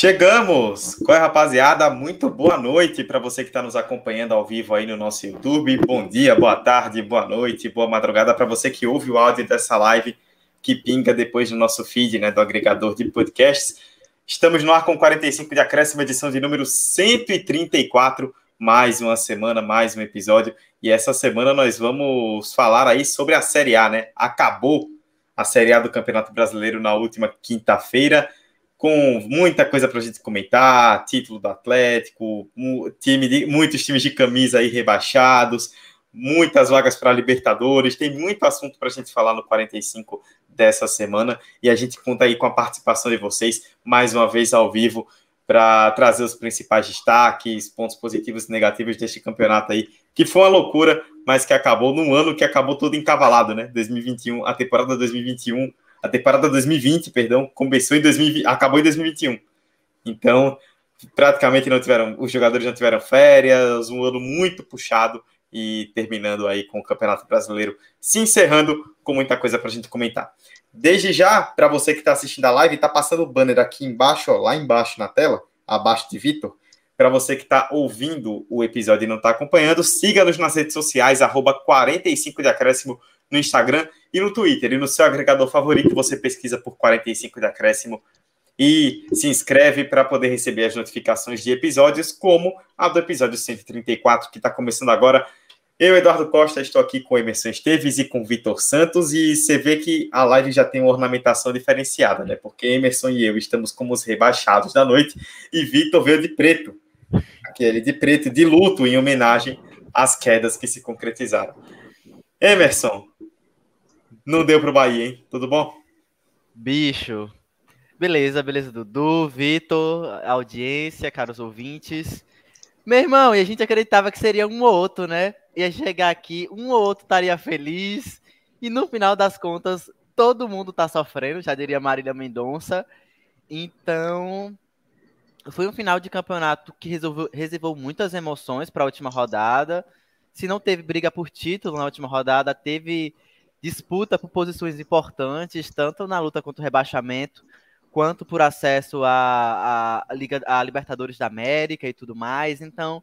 Chegamos! Qual é, rapaziada? Muito boa noite para você que está nos acompanhando ao vivo aí no nosso YouTube. Bom dia, boa tarde, boa noite, boa madrugada para você que ouve o áudio dessa live que pinga depois no nosso feed, né, do agregador de podcasts. Estamos no ar com 45 de acréscimo, edição de número 134. Mais uma semana, mais um episódio. E essa semana nós vamos falar aí sobre a Série A, né? Acabou a Série A do Campeonato Brasileiro na última quinta-feira com muita coisa para a gente comentar, título do Atlético, time de, muitos times de camisa aí rebaixados, muitas vagas para Libertadores, tem muito assunto para a gente falar no 45 dessa semana e a gente conta aí com a participação de vocês mais uma vez ao vivo para trazer os principais destaques, pontos positivos e negativos deste campeonato aí, que foi uma loucura, mas que acabou num ano que acabou todo encavalado, né? 2021, a temporada 2021 a temporada 2020, perdão, começou em 2020, acabou em 2021. Então, praticamente não tiveram, os jogadores não tiveram férias, um ano muito puxado e terminando aí com o Campeonato Brasileiro se encerrando com muita coisa para a gente comentar. Desde já, para você que está assistindo a live, está passando o banner aqui embaixo, ó, lá embaixo na tela, abaixo de Vitor. Para você que está ouvindo o episódio e não está acompanhando, siga-nos nas redes sociais, arroba 45 de acréscimo no Instagram e no Twitter. E no seu agregador favorito, você pesquisa por 45 de acréscimo e se inscreve para poder receber as notificações de episódios, como a do episódio 134, que está começando agora. Eu, Eduardo Costa, estou aqui com Emerson Esteves e com Vitor Santos, e você vê que a live já tem uma ornamentação diferenciada, né? Porque Emerson e eu estamos como os rebaixados da noite, e Vitor veio de preto, aquele de preto, de luto, em homenagem às quedas que se concretizaram. Emerson, não deu pro Bahia, hein? Tudo bom? Bicho. Beleza, beleza, Dudu, Vitor, audiência, caros ouvintes. Meu irmão, e a gente acreditava que seria um ou outro, né? Ia chegar aqui, um ou outro estaria feliz. E no final das contas, todo mundo tá sofrendo, já diria Marília Mendonça. Então, foi um final de campeonato que resolveu, reservou muitas emoções para a última rodada. Se não teve briga por título na última rodada, teve disputa por posições importantes, tanto na luta contra o rebaixamento, quanto por acesso à, à, Liga, à Libertadores da América e tudo mais. Então,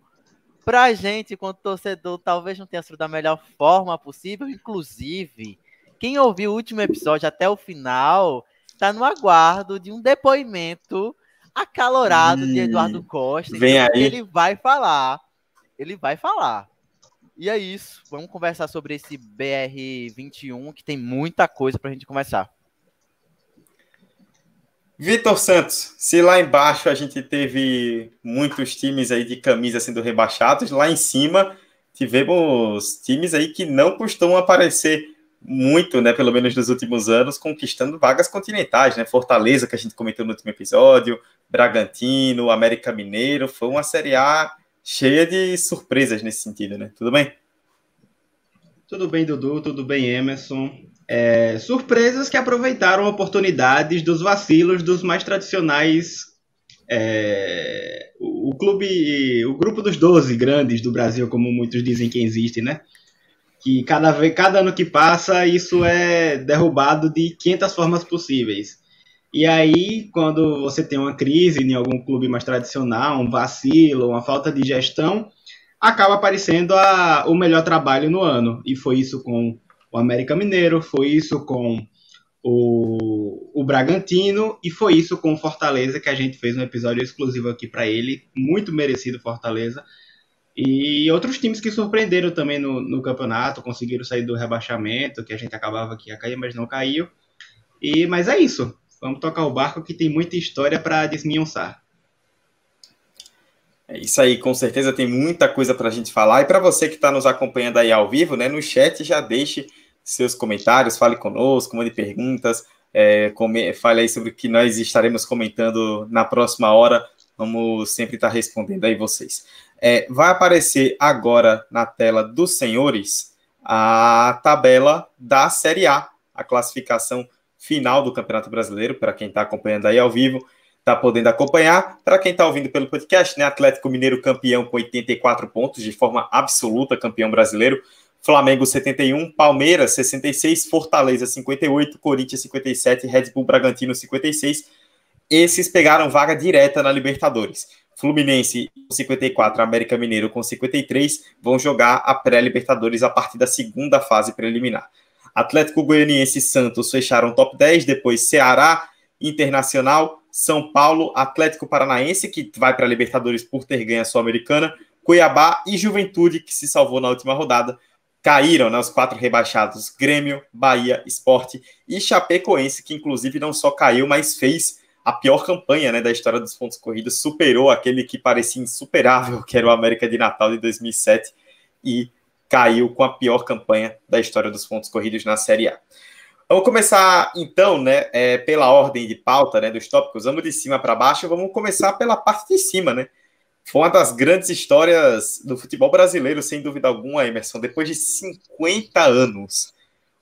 para a gente, enquanto torcedor, talvez não tenha sido da melhor forma possível. Inclusive, quem ouviu o último episódio até o final está no aguardo de um depoimento acalorado hum, de Eduardo Costa. Vem então, aí. Ele vai falar. Ele vai falar. E é isso. Vamos conversar sobre esse BR21, que tem muita coisa para a gente conversar. Vitor Santos, se lá embaixo a gente teve muitos times aí de camisa sendo rebaixados, lá em cima tivemos times aí que não costumam aparecer muito, né, pelo menos nos últimos anos, conquistando vagas continentais, né? Fortaleza, que a gente comentou no último episódio, Bragantino, América Mineiro, foi uma Série A cheia de surpresas nesse sentido, né? Tudo bem? Tudo bem, Dudu, tudo bem, Emerson. É, surpresas que aproveitaram oportunidades dos vacilos dos mais tradicionais. É, o, clube, o grupo dos 12 grandes do Brasil, como muitos dizem que existe, né? Que cada, vez, cada ano que passa, isso é derrubado de 500 formas possíveis. E aí, quando você tem uma crise em algum clube mais tradicional, um vacilo, uma falta de gestão, acaba aparecendo a, o melhor trabalho no ano. E foi isso com o América Mineiro, foi isso com o, o Bragantino e foi isso com o Fortaleza, que a gente fez um episódio exclusivo aqui para ele, muito merecido Fortaleza. E outros times que surpreenderam também no, no campeonato, conseguiram sair do rebaixamento, que a gente acabava que ia cair, mas não caiu. E, mas é isso. Vamos tocar o barco que tem muita história para desminhonçar. É isso aí, com certeza tem muita coisa para a gente falar. E para você que está nos acompanhando aí ao vivo, né, no chat já deixe seus comentários, fale conosco, mande perguntas, é, come, fale aí sobre o que nós estaremos comentando na próxima hora Vamos sempre estar respondendo aí vocês. É, vai aparecer agora na tela dos senhores a tabela da Série A, a classificação final do Campeonato Brasileiro, para quem está acompanhando aí ao vivo, está podendo acompanhar. Para quem está ouvindo pelo podcast, né, Atlético Mineiro campeão com 84 pontos, de forma absoluta, campeão brasileiro. Flamengo 71, Palmeiras 66, Fortaleza 58, Corinthians 57, Red Bull Bragantino 56. Esses pegaram vaga direta na Libertadores. Fluminense com 54, América Mineiro com 53 vão jogar a pré-Libertadores a partir da segunda fase preliminar. Atlético Goianiense e Santos fecharam top 10, depois Ceará, Internacional, São Paulo, Atlético Paranaense, que vai para a Libertadores por ter ganho a Sul-Americana, Cuiabá e Juventude, que se salvou na última rodada, caíram né, os quatro rebaixados: Grêmio, Bahia, Esporte e Chapecoense, que inclusive não só caiu, mas fez a pior campanha né, da história dos pontos corridos, superou aquele que parecia insuperável, que era o América de Natal de 2007, e caiu com a pior campanha da história dos pontos corridos na Série A. Vamos começar então, né, é, pela ordem de pauta, né, dos tópicos. Vamos de cima para baixo. Vamos começar pela parte de cima, né? Foi uma das grandes histórias do futebol brasileiro, sem dúvida alguma, Emerson. Depois de 50 anos,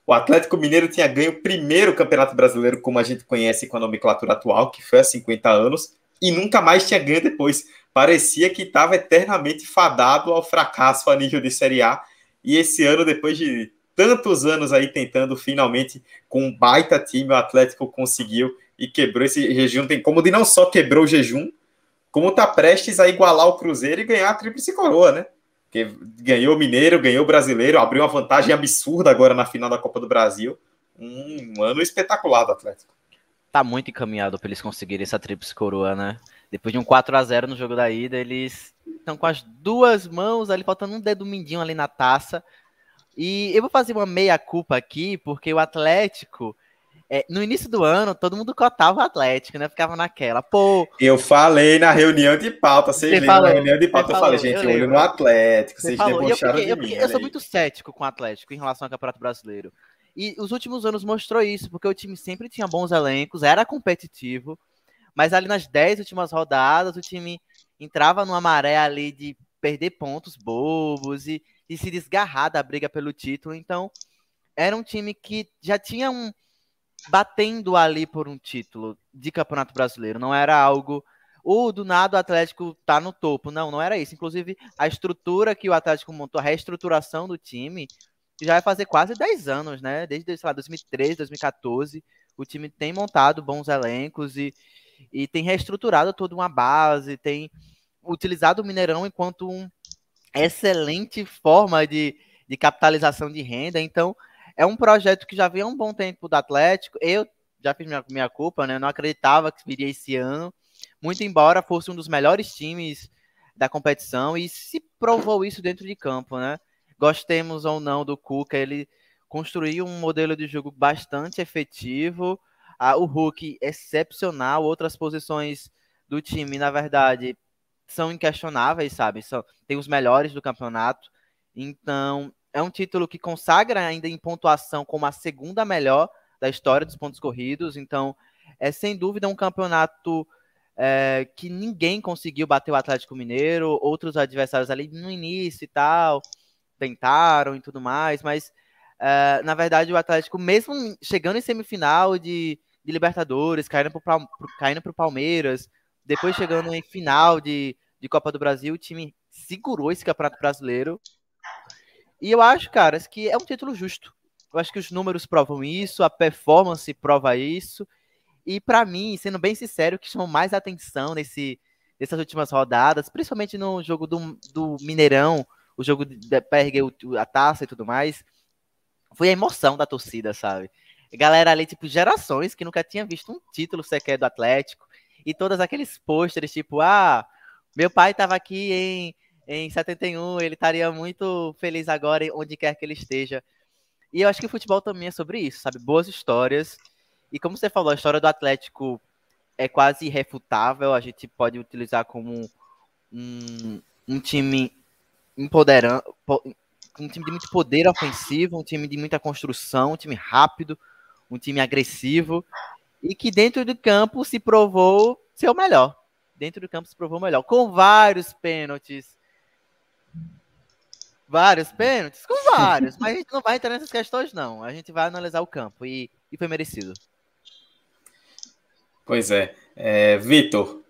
o Atlético Mineiro tinha ganho o primeiro Campeonato Brasileiro, como a gente conhece com a nomenclatura atual, que foi há 50 anos, e nunca mais tinha ganho depois. Parecia que estava eternamente fadado ao fracasso a nível de Série A. E esse ano, depois de tantos anos aí tentando, finalmente, com um baita time, o Atlético conseguiu e quebrou esse jejum. Tem como de não só quebrou o jejum, como tá prestes a igualar o Cruzeiro e ganhar a tríplice coroa, né? Que ganhou o Mineiro, ganhou o Brasileiro, abriu uma vantagem absurda agora na final da Copa do Brasil. Um ano espetacular do Atlético. Tá muito encaminhado para eles conseguirem essa tríplice coroa, né? Depois de um 4 a 0 no jogo da ida, eles estão com as duas mãos ali, faltando um dedo mindinho ali na taça. E eu vou fazer uma meia-culpa aqui, porque o Atlético é, no início do ano, todo mundo cotava o Atlético, né? Ficava naquela, pô. Eu falei na reunião de pauta, vocês lembram falou, na reunião de pauta, eu falei, gente, eu olho no Atlético, vocês debocharam eu, de mim. Eu, eu sou muito cético com o Atlético em relação ao Campeonato Brasileiro. E os últimos anos mostrou isso, porque o time sempre tinha bons elencos, era competitivo, mas ali nas 10 últimas rodadas, o time entrava numa maré ali de perder pontos bobos e, e se desgarrar da briga pelo título. Então, era um time que já tinha um batendo ali por um título de Campeonato Brasileiro. Não era algo. O do nada o Atlético tá no topo. Não, não era isso. Inclusive, a estrutura que o Atlético montou, a reestruturação do time, já vai fazer quase 10 anos, né? Desde, sei lá, 2013, 2014, o time tem montado bons elencos e, e tem reestruturado toda uma base, tem utilizado o Mineirão enquanto um excelente forma de, de capitalização de renda. Então, é um projeto que já vem há um bom tempo do Atlético. Eu já fiz minha, minha culpa, né? Eu não acreditava que viria esse ano. Muito embora fosse um dos melhores times da competição e se provou isso dentro de campo, né? Gostemos ou não do Cuca, ele construiu um modelo de jogo bastante efetivo. Ah, o Hulk excepcional, outras posições do time, na verdade, são inquestionáveis, sabe? São, tem os melhores do campeonato. Então, é um título que consagra ainda em pontuação como a segunda melhor da história dos pontos corridos. Então, é sem dúvida um campeonato é, que ninguém conseguiu bater o Atlético Mineiro. Outros adversários ali no início e tal tentaram e tudo mais, mas é, na verdade o Atlético, mesmo chegando em semifinal de, de Libertadores, caindo para o Palmeiras, depois chegando em final de, de Copa do Brasil, o time segurou esse campeonato brasileiro e eu acho, cara, que é um título justo. Eu acho que os números provam isso, a performance prova isso. E para mim, sendo bem sincero, que chamou mais atenção nesse, nessas últimas rodadas, principalmente no jogo do, do Mineirão, o jogo de perder a taça e tudo mais, foi a emoção da torcida, sabe? Galera ali, tipo, gerações que nunca tinha visto um título sequer do Atlético, e todos aqueles pôsteres, tipo, ah, meu pai estava aqui em em 71, ele estaria muito feliz agora, onde quer que ele esteja. E eu acho que o futebol também é sobre isso, sabe? Boas histórias. E como você falou, a história do Atlético é quase irrefutável. A gente pode utilizar como um, um time empoderando, um time de muito poder ofensivo, um time de muita construção, um time rápido, um time agressivo e que dentro do campo se provou ser o melhor. dentro do campo se provou melhor, com vários pênaltis. Vários pênaltis? Com vários, mas a gente não vai entrar nessas questões, não. A gente vai analisar o campo e, e foi merecido. Pois é. é Vitor,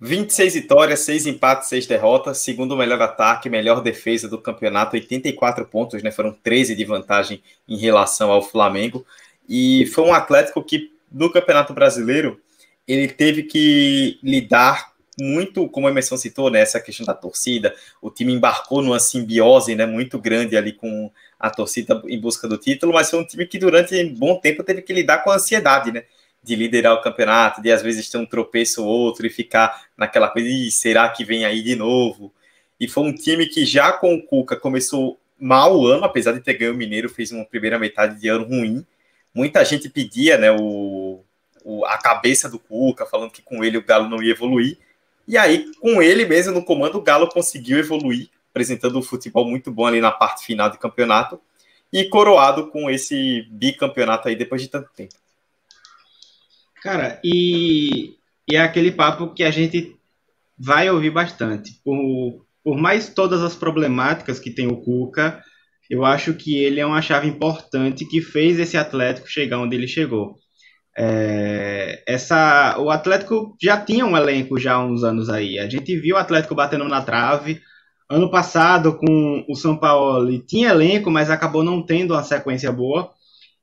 26 vitórias, 6 empates, 6 derrotas, segundo melhor ataque, melhor defesa do campeonato, 84 pontos, né? Foram 13 de vantagem em relação ao Flamengo. E foi um Atlético que, no Campeonato Brasileiro, ele teve que lidar muito, como a Emerson citou, né, essa questão da torcida, o time embarcou numa simbiose né, muito grande ali com a torcida em busca do título, mas foi um time que durante um bom tempo teve que lidar com a ansiedade, né? De liderar o campeonato, de às vezes ter um tropeço ou outro e ficar naquela coisa, será que vem aí de novo? E foi um time que já com o Cuca começou mal o ano, apesar de ter ganho o Mineiro, fez uma primeira metade de ano ruim. Muita gente pedia né, o, o, a cabeça do Cuca, falando que com ele o Galo não ia evoluir. E aí, com ele mesmo no comando, o Galo conseguiu evoluir, apresentando um futebol muito bom ali na parte final do campeonato e coroado com esse bicampeonato aí depois de tanto tempo. Cara, e, e é aquele papo que a gente vai ouvir bastante. Por, por mais todas as problemáticas que tem o Cuca, eu acho que ele é uma chave importante que fez esse Atlético chegar onde ele chegou. É, essa, o Atlético já tinha um elenco já há uns anos aí. A gente viu o Atlético batendo na trave. Ano passado, com o São Paulo, tinha elenco, mas acabou não tendo uma sequência boa.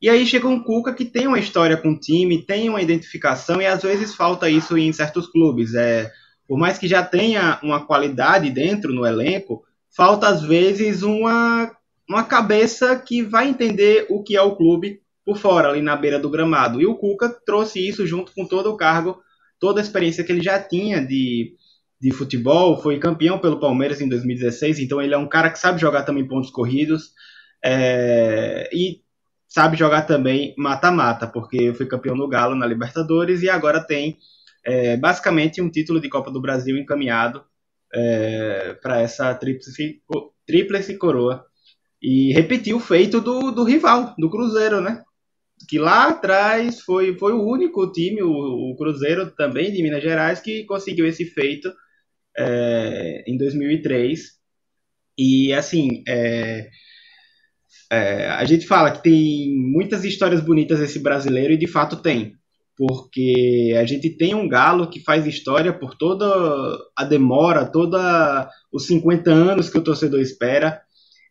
E aí chega um Cuca que tem uma história com o time, tem uma identificação, e às vezes falta isso em certos clubes. É, por mais que já tenha uma qualidade dentro no elenco, falta às vezes uma, uma cabeça que vai entender o que é o clube por fora, ali na beira do gramado. E o Cuca trouxe isso junto com todo o cargo, toda a experiência que ele já tinha de, de futebol, foi campeão pelo Palmeiras em 2016, então ele é um cara que sabe jogar também pontos corridos é, e sabe jogar também mata-mata, porque foi campeão no Galo na Libertadores e agora tem é, basicamente um título de Copa do Brasil encaminhado é, para essa tríplice, tríplice coroa. E repetiu o feito do, do rival, do Cruzeiro, né? que lá atrás foi, foi o único time, o, o Cruzeiro também de Minas Gerais, que conseguiu esse feito é, em 2003. E assim, é, é, a gente fala que tem muitas histórias bonitas esse brasileiro e de fato tem. Porque a gente tem um galo que faz história por toda a demora, toda os 50 anos que o torcedor espera.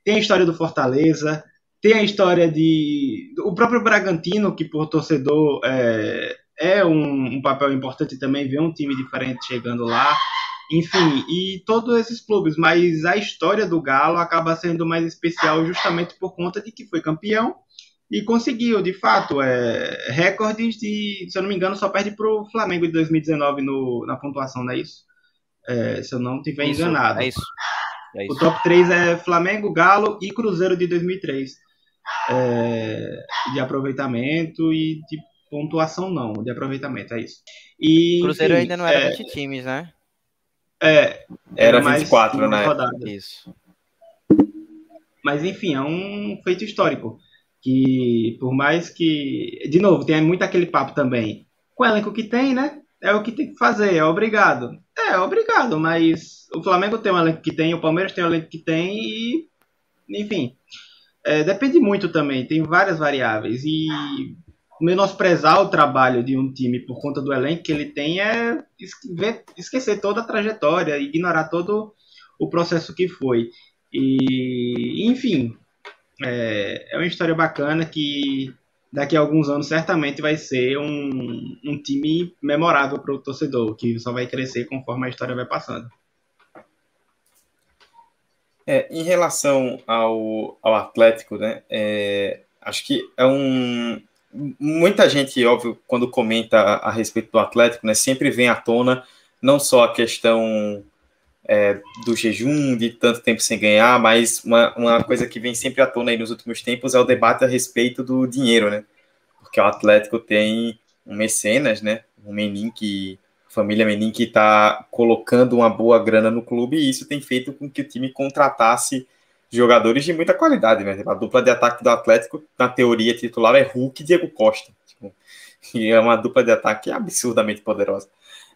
Tem a história do Fortaleza, tem a história de. O próprio Bragantino, que por torcedor é, é um, um, papel importante também, ver um time diferente chegando lá. Enfim, e todos esses clubes, mas a história do Galo acaba sendo mais especial justamente por conta de que foi campeão e conseguiu, de fato, é, recordes de, se eu não me engano, só perde para o Flamengo de 2019 no, na pontuação, não é isso? É, se eu não estiver enganado. É isso. É isso. O top 3 é Flamengo, Galo e Cruzeiro de 2003 é, de aproveitamento e de pontuação não, de aproveitamento, é isso. E, Cruzeiro enfim, ainda não era é, 20 times, né? É, era, era 24, né? Isso. Mas enfim, é um feito histórico. Que por mais que. De novo, tem muito aquele papo também. Com o elenco que tem, né? É o que tem que fazer, é obrigado. É, obrigado, mas o Flamengo tem o elenco que tem, o Palmeiras tem o elenco que tem e. Enfim. É, depende muito também, tem várias variáveis. E menosprezar o trabalho de um time por conta do elenco que ele tem é esquecer toda a trajetória, ignorar todo o processo que foi. E, enfim, é, é uma história bacana que daqui a alguns anos certamente vai ser um, um time memorável para o torcedor, que só vai crescer conforme a história vai passando. É, em relação ao, ao Atlético, né? É, acho que é um. Muita gente, óbvio, quando comenta a, a, respeito do Atlético, né, sempre vem à tona não só a questão é, do jejum, de tanto tempo sem ganhar, mas uma, uma coisa que vem sempre à tona aí nos últimos tempos é o debate a respeito do dinheiro, né? Porque o Atlético tem um mecenas, né? Um Menin que família Menin que está colocando uma boa grana no clube e isso tem feito com que o time contratasse jogadores de muita qualidade, né? A dupla de ataque do Atlético, na teoria titular, é Hulk e Diego Costa. Tipo, e é uma dupla de ataque absurdamente poderosa.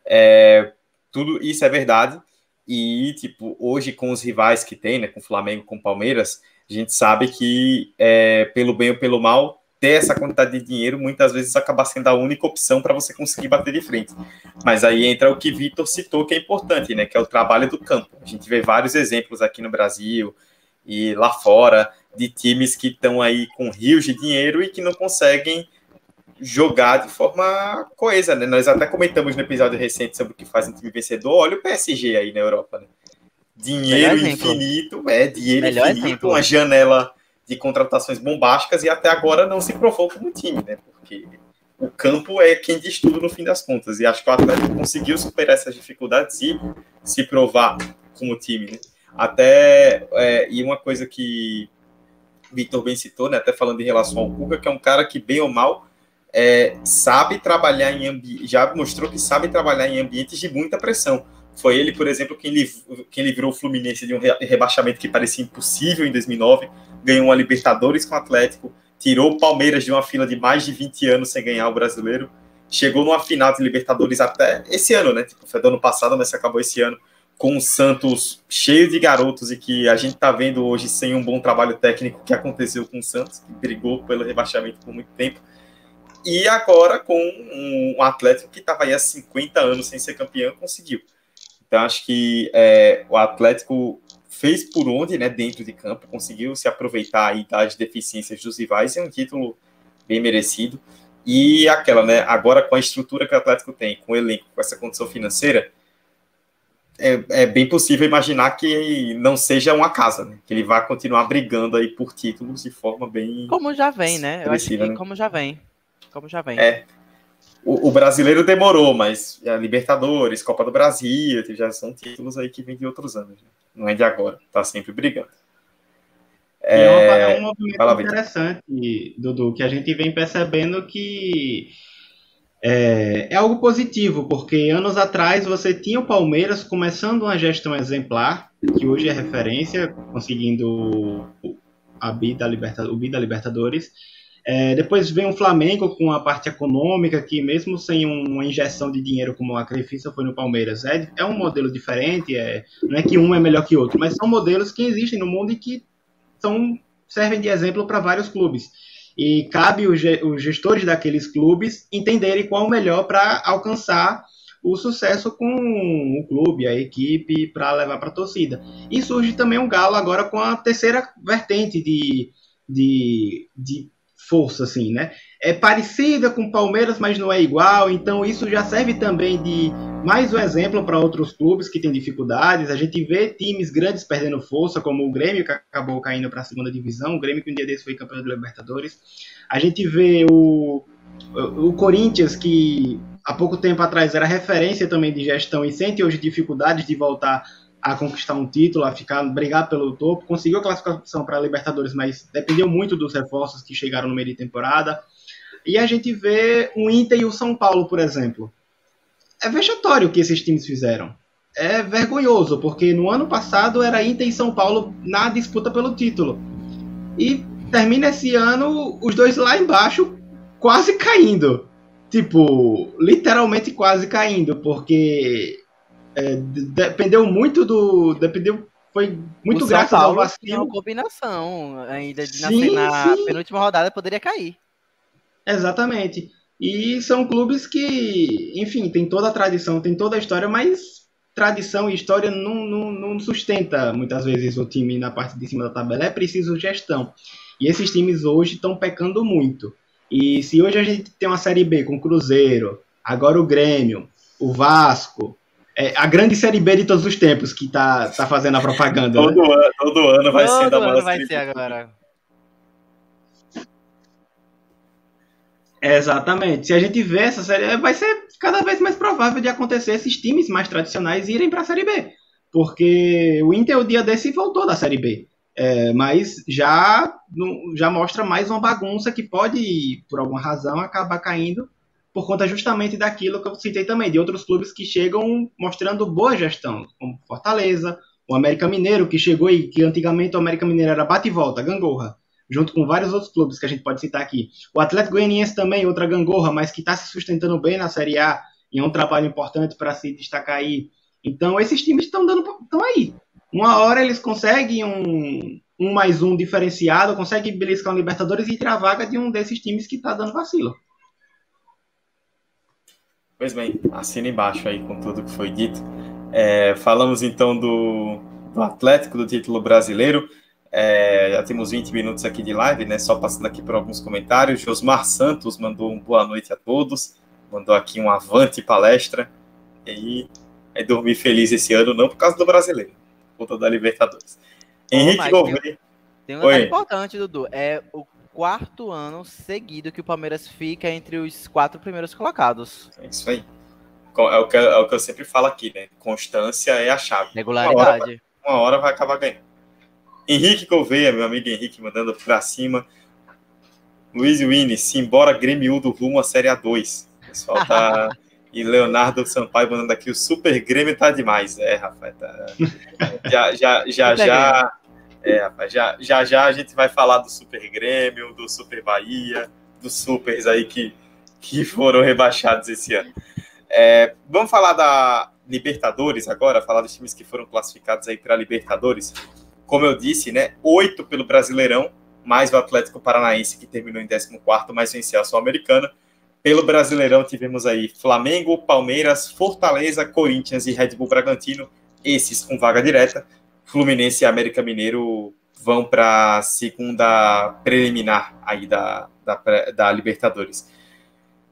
É, tudo isso é verdade. E, tipo, hoje com os rivais que tem, né, com o Flamengo, com o Palmeiras, a gente sabe que, é, pelo bem ou pelo mal, ter essa quantidade de dinheiro muitas vezes acaba sendo a única opção para você conseguir bater de frente. Mas aí entra o que Vitor citou, que é importante, né, que é o trabalho do campo. A gente vê vários exemplos aqui no Brasil e lá fora de times que estão aí com rios de dinheiro e que não conseguem jogar de forma coesa, né? Nós até comentamos no episódio recente sobre o que faz um time vencedor. Olha o PSG aí na Europa, né? Dinheiro infinito, é, dinheiro Melhor infinito, exemplo. uma janela de contratações bombásticas e até agora não se provou como time, né? Porque o campo é quem diz tudo no fim das contas. E acho que o Atlético conseguiu superar essas dificuldades e se provar como time, né? Até, é, e uma coisa que Vitor bem citou, né? Até falando em relação ao Cuca, que é um cara que, bem ou mal, é, sabe trabalhar em já mostrou que sabe trabalhar em ambientes de muita pressão. Foi ele, por exemplo, quem, liv quem livrou o Fluminense de um rebaixamento que parecia impossível em 2009, ganhou uma Libertadores com o Atlético, tirou o Palmeiras de uma fila de mais de 20 anos sem ganhar o brasileiro, chegou numa final de Libertadores até esse ano, né? Tipo, foi do ano passado, mas acabou esse ano, com o Santos cheio de garotos e que a gente está vendo hoje sem um bom trabalho técnico que aconteceu com o Santos, que brigou pelo rebaixamento por muito tempo e agora, com um Atlético que estava aí há 50 anos sem ser campeão, conseguiu. Então, acho que é, o Atlético fez por onde, né, dentro de campo, conseguiu se aproveitar aí das deficiências dos rivais, é um título bem merecido. E aquela, né, agora com a estrutura que o Atlético tem, com o elenco, com essa condição financeira, é, é, bem possível imaginar que não seja uma casa, né? Que ele vai continuar brigando aí por títulos de forma bem. Como já vem, né? Eu acho que né? como já vem como já vem. É. O, o, brasileiro demorou, mas a Libertadores, Copa do Brasil, já são títulos aí que vêm de outros anos. Né? Não é de agora, tá sempre brigando. É, é, é um movimento Fala, interessante, Dudu, que a gente vem percebendo que é, é, algo positivo, porque anos atrás você tinha o Palmeiras começando uma gestão exemplar, que hoje é referência, conseguindo a B da Liberta, o B da Libertadores, é, depois vem o Flamengo com a parte econômica, que mesmo sem uma injeção de dinheiro como a Crefisa foi no Palmeiras, é, é um modelo diferente, é, não é que um é melhor que outro, mas são modelos que existem no mundo e que são, servem de exemplo para vários clubes. E cabe os, gestores daqueles clubes entenderem qual o melhor para alcançar o sucesso com o clube, a equipe, para levar para a torcida. E surge também um galo agora com a terceira vertente de, de, de força, assim, né? É parecida com o Palmeiras, mas não é igual, então isso já serve também de mais um exemplo para outros clubes que têm dificuldades. A gente vê times grandes perdendo força, como o Grêmio, que acabou caindo para a segunda divisão, o Grêmio que um dia desse foi campeão da Libertadores. A gente vê o, o Corinthians, que há pouco tempo atrás era referência também de gestão e sente hoje dificuldades de voltar a conquistar um título, a ficar brigar pelo topo. Conseguiu a classificação para a Libertadores, mas dependeu muito dos reforços que chegaram no meio de temporada. E a gente vê o Inter e o São Paulo, por exemplo. É vexatório o que esses times fizeram. É vergonhoso, porque no ano passado era Inter e São Paulo na disputa pelo título. E termina esse ano os dois lá embaixo quase caindo. Tipo, literalmente quase caindo, porque é, dependeu muito do. Dependeu. Foi muito o graças Paulo ao vacilo. uma combinação ainda de sim, na sim. penúltima rodada poderia cair. Exatamente. E são clubes que, enfim, tem toda a tradição, tem toda a história, mas tradição e história não, não, não sustenta muitas vezes o time na parte de cima da tabela. É preciso gestão. E esses times hoje estão pecando muito. E se hoje a gente tem uma Série B com o Cruzeiro, agora o Grêmio, o Vasco, é, a grande série B de todos os tempos que tá, tá fazendo a propaganda. todo, né? ano, todo ano vai todo ser da ano vai ser agora. Exatamente. Se a gente vê essa série, vai ser cada vez mais provável de acontecer esses times mais tradicionais irem para a Série B. Porque o Inter, o dia desse, voltou da Série B. É, mas já, já mostra mais uma bagunça que pode, por alguma razão, acabar caindo por conta justamente daquilo que eu citei também, de outros clubes que chegam mostrando boa gestão, como Fortaleza, o América Mineiro, que chegou e que antigamente o América Mineiro era bate e volta, gangorra, junto com vários outros clubes que a gente pode citar aqui. O Atlético Goianiense também, outra gangorra, mas que está se sustentando bem na Série A, e é um trabalho importante para se destacar aí. Então esses times estão dando estão aí. Uma hora eles conseguem um, um mais um diferenciado, conseguem beliscar um Libertadores e tirar a vaga de um desses times que está dando vacilo. Pois bem, assina embaixo aí com tudo que foi dito. É, falamos então do, do Atlético, do título brasileiro. É, já temos 20 minutos aqui de live, né? Só passando aqui por alguns comentários. Josmar Santos mandou um boa noite a todos. Mandou aqui um avante palestra. E é dormir feliz esse ano, não por causa do brasileiro, por conta da Libertadores. Henrique Gouveia. Tem, tem um detalhe importante, Dudu. É o quarto ano seguido que o Palmeiras fica entre os quatro primeiros colocados. É isso aí. É o que, é o que eu sempre falo aqui, né? Constância é a chave. Regularidade. Uma hora, uma hora vai acabar ganhando. Henrique Gouveia, meu amigo Henrique, mandando pra cima. Luiz Winnie, simbora Grêmio do rumo à Série A2. O pessoal tá. e Leonardo Sampaio mandando aqui, o Super Grêmio tá demais. É, rapaz, tá. Já, já, já, já. É, rapaz, já, já, já a gente vai falar do Super Grêmio, do Super Bahia, dos Supers aí que, que foram rebaixados esse ano. É, vamos falar da Libertadores agora, falar dos times que foram classificados aí para Libertadores como eu disse, né, oito pelo Brasileirão, mais o Atlético Paranaense, que terminou em 14, mas venceu a Sul-Americana. Pelo Brasileirão, tivemos aí Flamengo, Palmeiras, Fortaleza, Corinthians e Red Bull Bragantino, esses com vaga direta. Fluminense e América Mineiro vão para a segunda preliminar aí da, da, da Libertadores.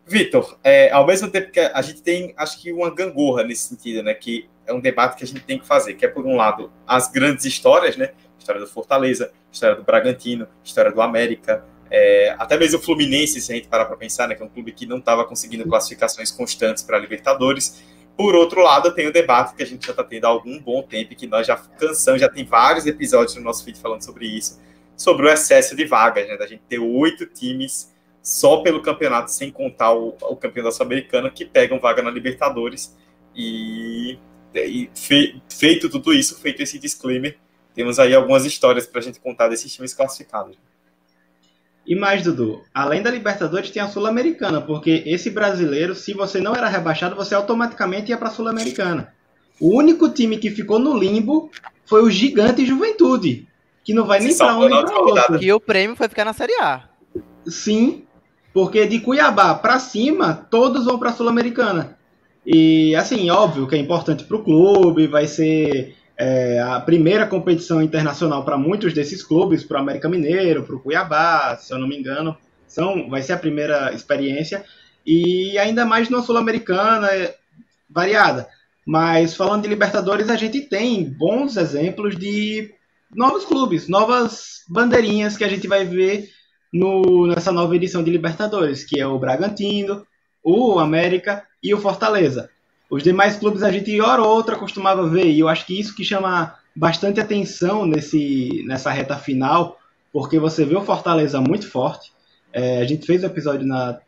Vitor, é, ao mesmo tempo que a gente tem, acho que uma gangorra nesse sentido, né? Que é um debate que a gente tem que fazer, que é, por um lado, as grandes histórias, né? História do Fortaleza, história do Bragantino, história do América, é, até mesmo o Fluminense, se a gente parar para pensar, né? Que é um clube que não estava conseguindo classificações constantes para a Libertadores. Por outro lado, tem o debate que a gente já está tendo há algum bom tempo, que nós já cansamos, já tem vários episódios no nosso vídeo falando sobre isso, sobre o excesso de vagas, né? Da gente ter oito times só pelo campeonato, sem contar o, o campeão da Sul-Americana, que pegam vaga na Libertadores. E, e fe, feito tudo isso, feito esse disclaimer, temos aí algumas histórias para a gente contar desses times classificados. E mais, Dudu, além da Libertadores, tem a Sul-Americana, porque esse brasileiro, se você não era rebaixado, você automaticamente ia para a Sul-Americana. O único time que ficou no limbo foi o Gigante Juventude, que não vai nem para um nem para outro. E o prêmio foi ficar na Série A. Sim, porque de Cuiabá para cima, todos vão para a Sul-Americana. E, assim, óbvio que é importante para o clube, vai ser é, a primeira competição internacional para muitos desses clubes, para o América Mineiro, para o Cuiabá, se eu não me engano. São, vai ser a primeira experiência. E ainda mais na Sul-Americana, é, variada. Mas falando de Libertadores, a gente tem bons exemplos de novos clubes, novas bandeirinhas que a gente vai ver no, nessa nova edição de Libertadores, que é o Bragantino, o América e o Fortaleza. Os demais clubes a gente, hora ou outra, costumava ver, e eu acho que isso que chama bastante atenção nesse, nessa reta final, porque você vê o Fortaleza muito forte. É, a gente fez o episódio na,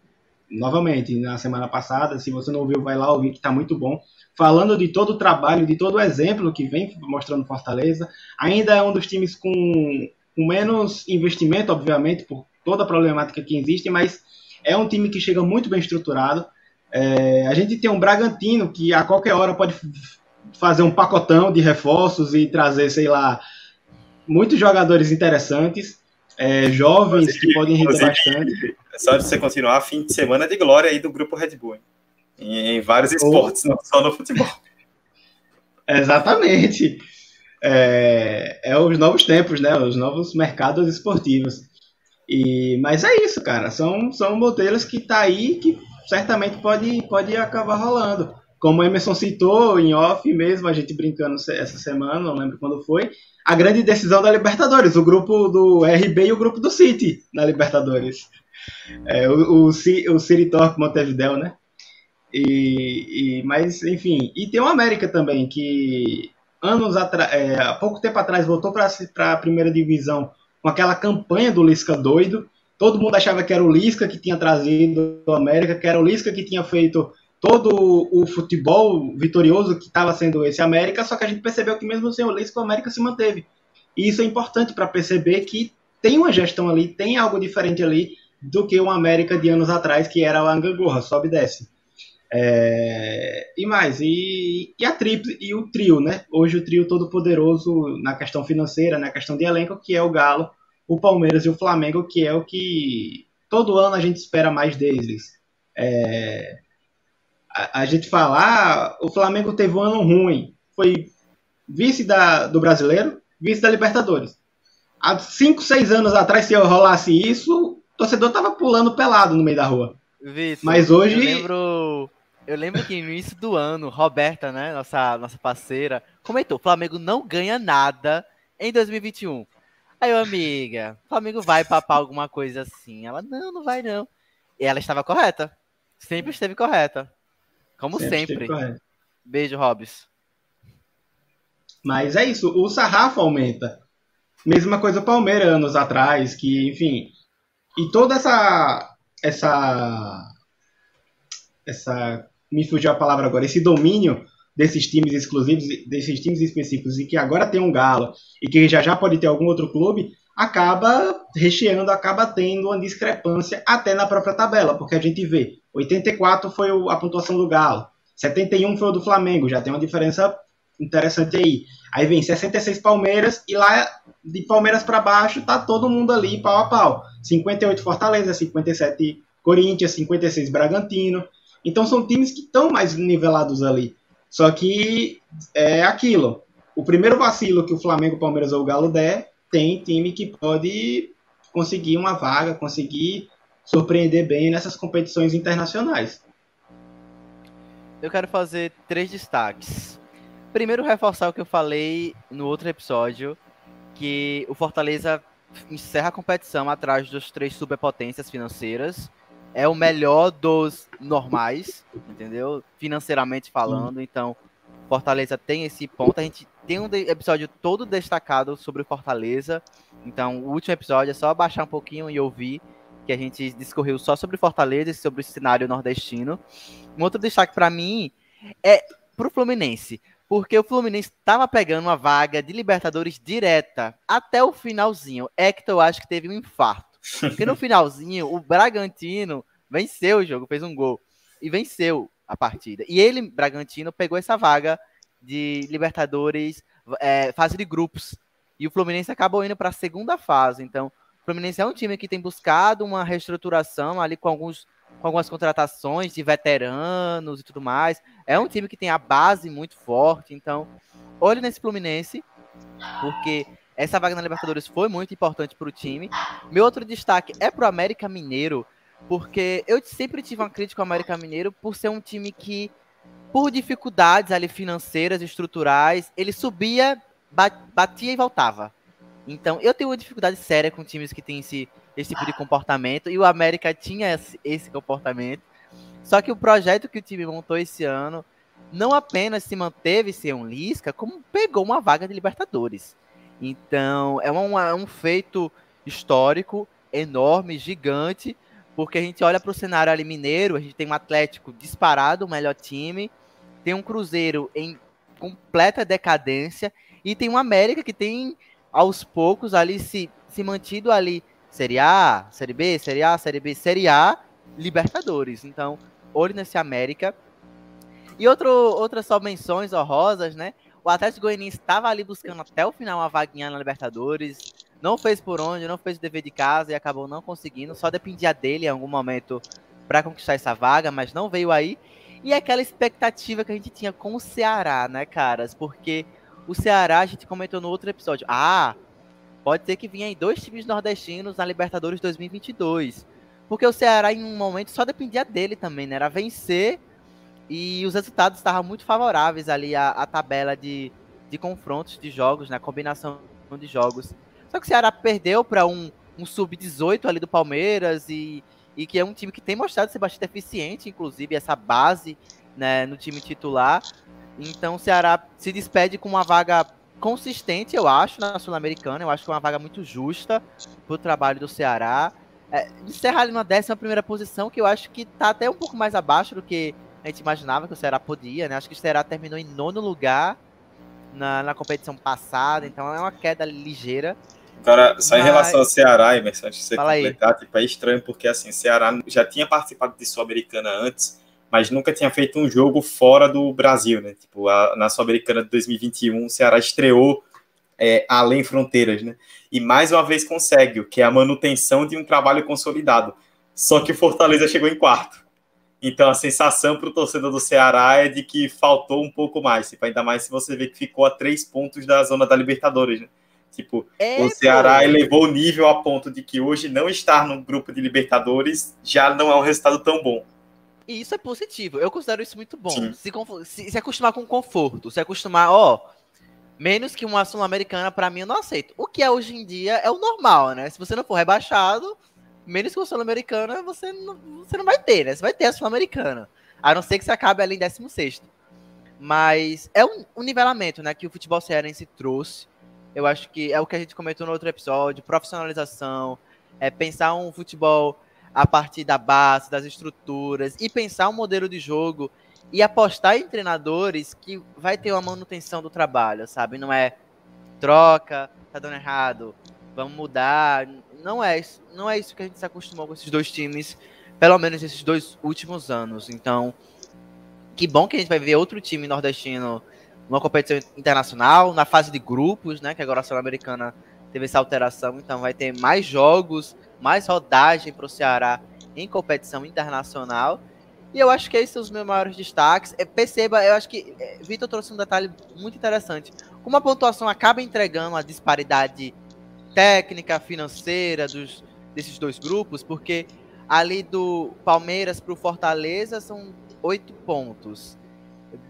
novamente na semana passada, se você não ouviu, vai lá ouvir, que está muito bom. Falando de todo o trabalho, de todo o exemplo que vem mostrando Fortaleza. Ainda é um dos times com, com menos investimento, obviamente, por toda a problemática que existe, mas é um time que chega muito bem estruturado. É, a gente tem um Bragantino que a qualquer hora pode fazer um pacotão de reforços e trazer, sei lá, muitos jogadores interessantes, é, jovens que podem render bastante. É só você continuar fim de semana de glória aí do grupo Red Bull, em, em, vários esportes, não só no futebol. Exatamente. É, é os novos tempos, né? Os novos mercados esportivos. E, mas é isso, cara. São, são modelos que tá aí que certamente pode, pode acabar rolando. Como o Emerson citou em off mesmo, a gente brincando essa semana, não lembro quando foi, a grande decisão da Libertadores, o grupo do RB e o grupo do City na Libertadores. É, o, o, o City Torque Montevideo, né? E, e, mas, enfim, e tem o América também, que anos atrás, é, há pouco tempo atrás voltou para a primeira divisão com aquela campanha do Lisca doido. Todo mundo achava que era o Lisca que tinha trazido o América, que era o Lisca que tinha feito todo o futebol vitorioso que estava sendo esse América, só que a gente percebeu que mesmo sem o Lisca, o América se manteve. E isso é importante para perceber que tem uma gestão ali, tem algo diferente ali do que o América de anos atrás, que era o Angangorra, sobe e desce. É, e mais, e, e a triple, e o trio, né? Hoje o trio todo poderoso na questão financeira, na questão de elenco, que é o Galo, o Palmeiras e o Flamengo, que é o que todo ano a gente espera mais deles. É, a, a, gente falar, ah, o Flamengo teve um ano ruim, foi vice da, do brasileiro, vice da Libertadores. Há 5, 6 anos atrás, se eu rolasse isso, o torcedor tava pulando pelado no meio da rua. Vitor, Mas hoje. Eu lembro, eu lembro que no início do ano, Roberta, né, nossa, nossa parceira, comentou: Flamengo não ganha nada em 2021. Aí eu, amiga, Flamengo vai papar alguma coisa assim. Ela, não, não vai não. E ela estava correta. Sempre esteve correta. Como sempre. sempre. Beijo, Hobbs. Mas é isso, o sarrafo aumenta. Mesma coisa o Palmeiras anos atrás, que, enfim. E toda essa. Essa. Essa me fugiu a palavra agora, esse domínio desses times exclusivos, desses times específicos, e que agora tem um Galo, e que já já pode ter algum outro clube, acaba recheando, acaba tendo uma discrepância até na própria tabela, porque a gente vê, 84 foi a pontuação do Galo, 71 foi o do Flamengo, já tem uma diferença interessante aí. Aí vem 66 Palmeiras, e lá de Palmeiras para baixo tá todo mundo ali pau a pau. 58 Fortaleza, 57 Corinthians, 56 Bragantino, então são times que estão mais nivelados ali. Só que é aquilo. O primeiro vacilo que o Flamengo, Palmeiras ou o Galo der, tem time que pode conseguir uma vaga, conseguir surpreender bem nessas competições internacionais. Eu quero fazer três destaques. Primeiro, reforçar o que eu falei no outro episódio, que o Fortaleza encerra a competição atrás das três superpotências financeiras é o melhor dos normais, entendeu? Financeiramente falando. Então, Fortaleza tem esse ponto. A gente tem um episódio todo destacado sobre Fortaleza. Então, o último episódio é só baixar um pouquinho e ouvir que a gente discorreu só sobre Fortaleza e sobre o cenário nordestino. Um outro destaque para mim é pro Fluminense, porque o Fluminense estava pegando uma vaga de Libertadores direta até o finalzinho. Hector, eu acho que teve um infarto. Porque no finalzinho, o Bragantino venceu o jogo, fez um gol e venceu a partida. E ele, Bragantino, pegou essa vaga de Libertadores, é, fase de grupos. E o Fluminense acabou indo para a segunda fase. Então, o Fluminense é um time que tem buscado uma reestruturação ali com alguns com algumas contratações de veteranos e tudo mais. É um time que tem a base muito forte, então olhe nesse Fluminense, porque essa vaga na Libertadores foi muito importante para o time. Meu outro destaque é para o América Mineiro, porque eu sempre tive uma crítica ao América Mineiro por ser um time que, por dificuldades ali financeiras, estruturais, ele subia, batia e voltava. Então, eu tenho uma dificuldade séria com times que têm esse, esse tipo de comportamento, e o América tinha esse, esse comportamento. Só que o projeto que o time montou esse ano não apenas se manteve sem um Lisca, como pegou uma vaga de Libertadores. Então, é um, é um feito histórico, enorme, gigante, porque a gente olha para o cenário ali mineiro, a gente tem um Atlético disparado, o melhor time, tem um Cruzeiro em completa decadência, e tem um América que tem, aos poucos, ali se, se mantido ali, Série A, Série B, Série A, Série B, Série A, Libertadores. Então, olho nesse América. E outro, outras só menções honrosas, né? O Atlético Goianiense estava ali buscando até o final uma vaguinha na Libertadores. Não fez por onde, não fez o dever de casa e acabou não conseguindo. Só dependia dele em algum momento para conquistar essa vaga, mas não veio aí. E aquela expectativa que a gente tinha com o Ceará, né, caras? Porque o Ceará, a gente comentou no outro episódio. Ah, pode ser que vinha aí dois times nordestinos na Libertadores 2022. Porque o Ceará, em um momento, só dependia dele também, né? Era vencer e os resultados estavam muito favoráveis ali à, à tabela de, de confrontos de jogos, na né, combinação de jogos. Só que o Ceará perdeu para um, um sub-18 ali do Palmeiras e, e que é um time que tem mostrado ser bastante eficiente, inclusive essa base né, no time titular. Então o Ceará se despede com uma vaga consistente, eu acho, na Sul-Americana. Eu acho que é uma vaga muito justa para o trabalho do Ceará. É, encerrar ali na 11 primeira posição, que eu acho que está até um pouco mais abaixo do que a gente imaginava que o Ceará podia, né? Acho que o Ceará terminou em nono lugar na, na competição passada, então é uma queda ligeira. Agora, só Mas... em relação ao Ceará, Emerson, antes de você Fala completar, aí. tipo, é estranho porque assim, o Ceará já tinha participado de Sul-Americana antes, mas nunca tinha feito um jogo fora do Brasil, né? Tipo, a, na Sul-Americana de 2021, o Ceará estreou é, além fronteiras, né? E mais uma vez consegue, o que é a manutenção de um trabalho consolidado. Só que o Fortaleza chegou em quarto. Então a sensação para o torcedor do Ceará é de que faltou um pouco mais, tipo, ainda mais se você vê que ficou a três pontos da zona da Libertadores, né? Tipo, é, o Ceará pô. elevou o nível a ponto de que hoje não estar no grupo de Libertadores já não é um resultado tão bom. E isso é positivo. Eu considero isso muito bom. Se, se, se, acostumar com conforto, se acostumar, ó, menos que uma sul-americana, para mim, eu não aceito. O que é hoje em dia é o normal, né? Se você não for rebaixado, menos que uma sul-americana, você não, você não vai ter, né? Você vai ter a sul-americana. A não ser que você acabe ali em 16. Mas é um, um nivelamento, né? Que o futebol cearense trouxe. Eu acho que é o que a gente comentou no outro episódio: profissionalização, é pensar um futebol a partir da base, das estruturas e pensar um modelo de jogo e apostar em treinadores que vai ter uma manutenção do trabalho, sabe? Não é troca, tá dando errado, vamos mudar. Não é, não é isso que a gente se acostumou com esses dois times, pelo menos esses dois últimos anos. Então, que bom que a gente vai ver outro time nordestino numa competição internacional, na fase de grupos, né? Que agora a Sul-Americana teve essa alteração, então vai ter mais jogos mais rodagem para o Ceará em competição internacional. E eu acho que esses são os meus maiores destaques. É, perceba, eu acho que é, Vitor trouxe um detalhe muito interessante. Como a pontuação acaba entregando a disparidade técnica, financeira dos, desses dois grupos, porque ali do Palmeiras para o Fortaleza são oito pontos.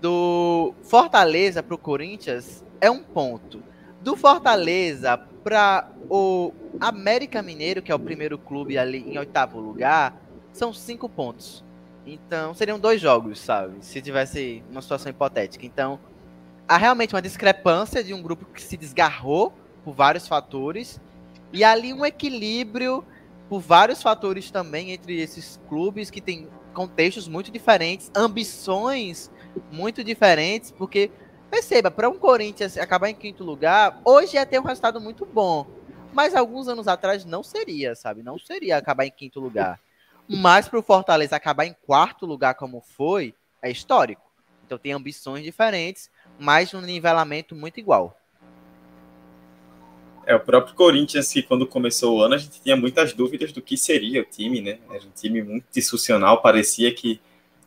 Do Fortaleza para o Corinthians é um ponto. Do Fortaleza para o América Mineiro, que é o primeiro clube ali em oitavo lugar, são cinco pontos. Então, seriam dois jogos, sabe? Se tivesse uma situação hipotética. Então, há realmente uma discrepância de um grupo que se desgarrou por vários fatores. E ali um equilíbrio por vários fatores também entre esses clubes que têm contextos muito diferentes, ambições muito diferentes, porque Perceba, para um Corinthians acabar em quinto lugar, hoje ia ter um resultado muito bom. Mas alguns anos atrás não seria, sabe? Não seria acabar em quinto lugar. Mas para o Fortaleza acabar em quarto lugar, como foi, é histórico. Então tem ambições diferentes, mas um nivelamento muito igual. É, o próprio Corinthians, que quando começou o ano, a gente tinha muitas dúvidas do que seria o time, né? Era um time muito disfuncional, parecia que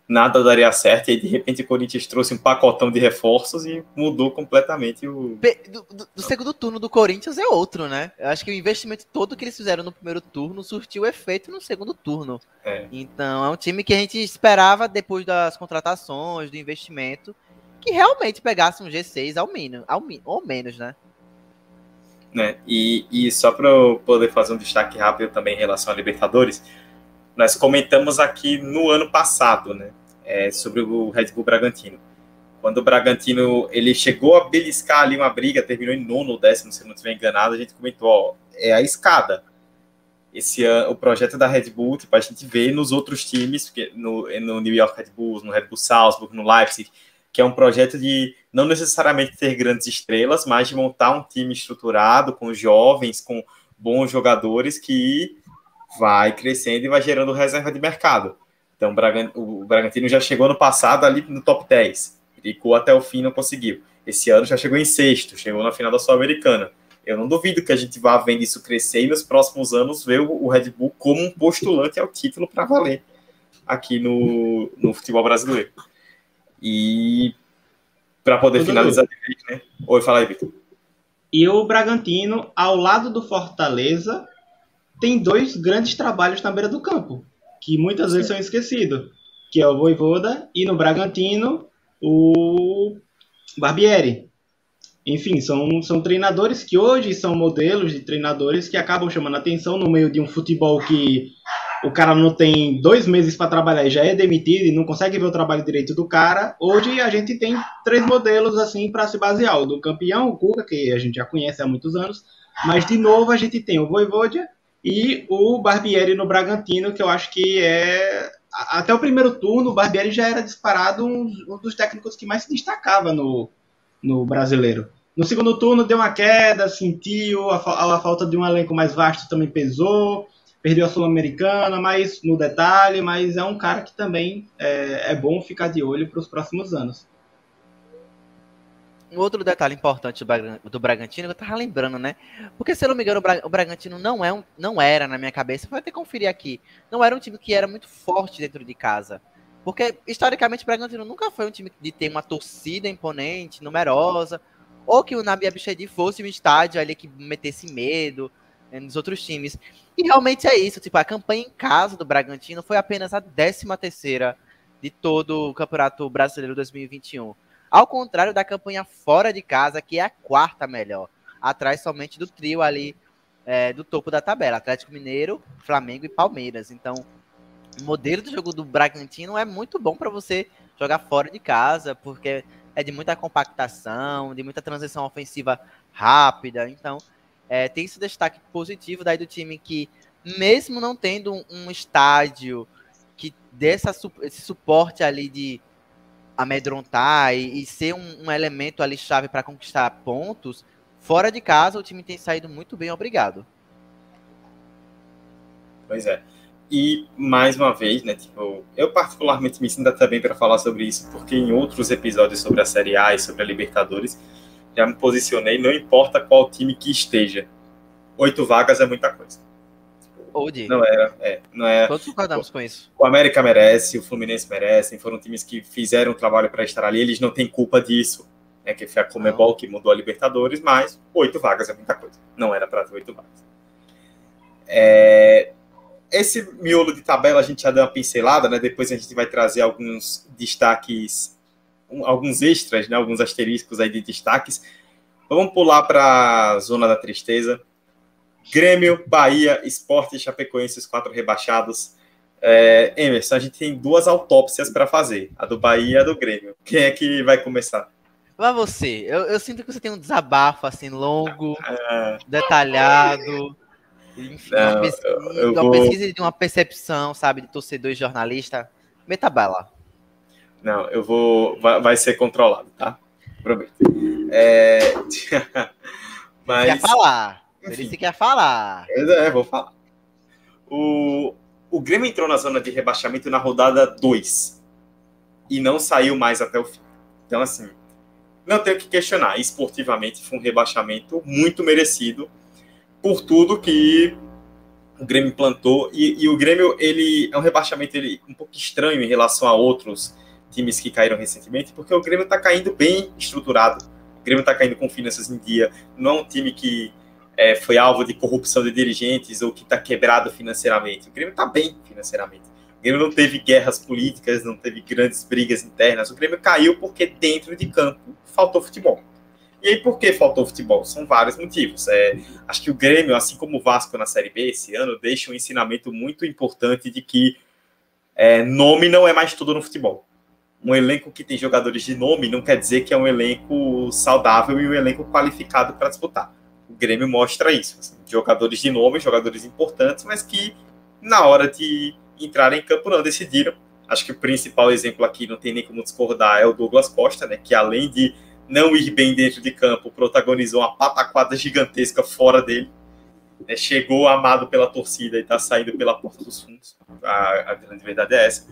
nada daria certo, e aí de repente o Corinthians trouxe um pacotão de reforços e mudou completamente o. Do, do, do, segundo turno do Corinthians é outro, né? Eu acho que o investimento todo que eles fizeram no primeiro turno surtiu efeito no segundo turno. É. Então é um time que a gente esperava depois das contratações, do investimento, que realmente pegasse um G6 ao menos, ao, ou menos, né? Né? E, e só para poder fazer um destaque rápido também em relação a Libertadores, nós comentamos aqui no ano passado, né? é, sobre o Red Bull Bragantino. Quando o Bragantino ele chegou a beliscar ali uma briga, terminou em nono ou décimo, se não estiver enganado, a gente comentou, ó, é a escada. Esse o projeto da Red Bull, tipo, a gente vê nos outros times, no, no New York Red Bulls, no Red Bull Salzburg, no Leipzig, que é um projeto de não necessariamente ter grandes estrelas, mas de montar um time estruturado, com jovens, com bons jogadores, que vai crescendo e vai gerando reserva de mercado. Então, o Bragantino já chegou no passado ali no top 10. Ficou até o fim, não conseguiu. Esse ano já chegou em sexto, chegou na final da Sul-Americana. Eu não duvido que a gente vá vendo isso crescer e nos próximos anos ver o Red Bull como um postulante ao título para valer aqui no, no futebol brasileiro. E para poder Tudo finalizar, né? Oi, fala aí, Vitor. E o Bragantino, ao lado do Fortaleza, tem dois grandes trabalhos na beira do campo que muitas vezes são esquecidos, que é o Voivoda e no Bragantino o Barbieri. Enfim, são, são treinadores que hoje são modelos de treinadores que acabam chamando atenção no meio de um futebol que o cara não tem dois meses para trabalhar e já é demitido e não consegue ver o trabalho direito do cara. Hoje a gente tem três modelos assim para se basear: o do campeão, o Cuca, que a gente já conhece há muitos anos, mas de novo a gente tem o Voivoda e o Barbieri no Bragantino, que eu acho que é. Até o primeiro turno, o Barbieri já era disparado um, um dos técnicos que mais se destacava no, no brasileiro. No segundo turno deu uma queda, sentiu, a, a, a falta de um elenco mais vasto também pesou. Perdeu a Sul-Americana, mas no detalhe, mas é um cara que também é, é bom ficar de olho para os próximos anos. Um outro detalhe importante do Bragantino, eu tava lembrando, né? Porque, se eu não me engano, o Bragantino não, é um, não era, na minha cabeça, vou até conferir aqui, não era um time que era muito forte dentro de casa. Porque, historicamente, o Bragantino nunca foi um time de ter uma torcida imponente, numerosa, ou que o Nabi Abichedi fosse um estádio ali que metesse medo né, nos outros times. E realmente é isso, tipo, a campanha em casa do Bragantino foi apenas a 13 terceira de todo o Campeonato Brasileiro 2021. Ao contrário da campanha fora de casa, que é a quarta melhor, atrás somente do trio ali é, do topo da tabela, Atlético Mineiro, Flamengo e Palmeiras. Então, o modelo do jogo do Bragantino é muito bom para você jogar fora de casa, porque é de muita compactação, de muita transição ofensiva rápida. Então, é, tem esse destaque positivo daí do time que, mesmo não tendo um, estádio que dê essa, esse suporte ali de amedrontar e, e ser um, um, elemento ali chave para conquistar pontos, fora de casa o time tem saído muito bem, obrigado. Pois é. E mais uma vez, né, tipo, eu particularmente me sinto até bem para falar sobre isso, porque em outros episódios sobre a Série A e sobre a Libertadores, já me posicionei, não importa qual time que esteja. Oito vagas é muita coisa. Old. Não era, é, não é. Todos concordamos com isso. O América merece, o Fluminense merece, foram times que fizeram o trabalho para estar ali, eles não têm culpa disso. É que foi a Comebol que mudou a Libertadores, mas oito vagas é muita coisa. Não era para ter oito vagas. É, esse miolo de tabela a gente já deu uma pincelada, né? Depois a gente vai trazer alguns destaques, alguns extras, né? Alguns asteriscos aí de destaques. Vamos pular para a zona da tristeza. Grêmio, Bahia, Esporte e Chapecoense, os quatro rebaixados. É, Emerson, a gente tem duas autópsias para fazer, a do Bahia e a do Grêmio. Quem é que vai começar? Vai você. Eu, eu sinto que você tem um desabafo assim longo, é... detalhado. Enfim, Não, uma, pesquisa, eu, eu uma pesquisa de uma percepção, sabe, de torcedor e jornalista. Meta bala. Não, eu vou. Vai, vai ser controlado, tá? Prometo. É... Mas... Quer falar? Enfim. Ele quer falar. É, vou falar. O, o Grêmio entrou na zona de rebaixamento na rodada 2 e não saiu mais até o fim. Então, assim, não tenho que questionar. Esportivamente, foi um rebaixamento muito merecido por tudo que o Grêmio plantou. E, e, o Grêmio, ele é um rebaixamento ele, um pouco estranho em relação a outros times que caíram recentemente, porque o Grêmio está caindo bem estruturado. O Grêmio está caindo com finanças em dia. Não é um time que é, foi alvo de corrupção de dirigentes ou que está quebrado financeiramente. O Grêmio está bem financeiramente. O Grêmio não teve guerras políticas, não teve grandes brigas internas. O Grêmio caiu porque dentro de campo faltou futebol. E aí, por que faltou futebol? São vários motivos. É, acho que o Grêmio, assim como o Vasco na Série B esse ano, deixa um ensinamento muito importante de que é, nome não é mais tudo no futebol. Um elenco que tem jogadores de nome não quer dizer que é um elenco saudável e um elenco qualificado para disputar o Grêmio mostra isso. Assim, jogadores de nome, jogadores importantes, mas que na hora de entrar em campo não decidiram. Acho que o principal exemplo aqui, não tem nem como discordar, é o Douglas Costa, né, que além de não ir bem dentro de campo, protagonizou uma pataquada gigantesca fora dele. Né, chegou amado pela torcida e está saindo pela porta dos fundos. A, a, grande verdade é essa.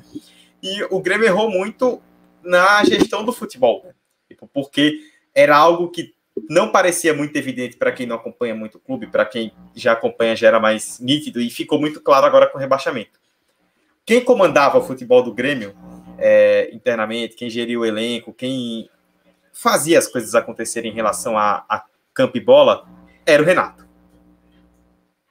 E o Grêmio errou muito na gestão do futebol, tipo, porque era algo que não parecia muito evidente para quem não acompanha muito o clube, para quem já acompanha já era mais nítido e ficou muito claro agora com o rebaixamento. Quem comandava o futebol do Grêmio é, internamente, quem geria o elenco, quem fazia as coisas acontecerem em relação a, a campo e bola, era o Renato.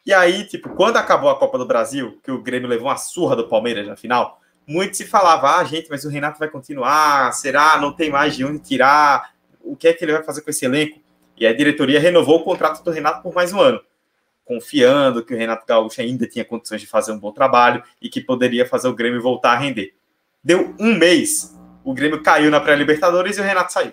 E aí, tipo, quando acabou a Copa do Brasil, que o Grêmio levou uma surra do Palmeiras na final, muito se falava, ah, gente, mas o Renato vai continuar, será? Não tem mais de onde tirar, o que é que ele vai fazer com esse elenco. E a diretoria renovou o contrato do Renato por mais um ano, confiando que o Renato Gaúcho ainda tinha condições de fazer um bom trabalho e que poderia fazer o Grêmio voltar a render. Deu um mês, o Grêmio caiu na pré-Libertadores e o Renato saiu.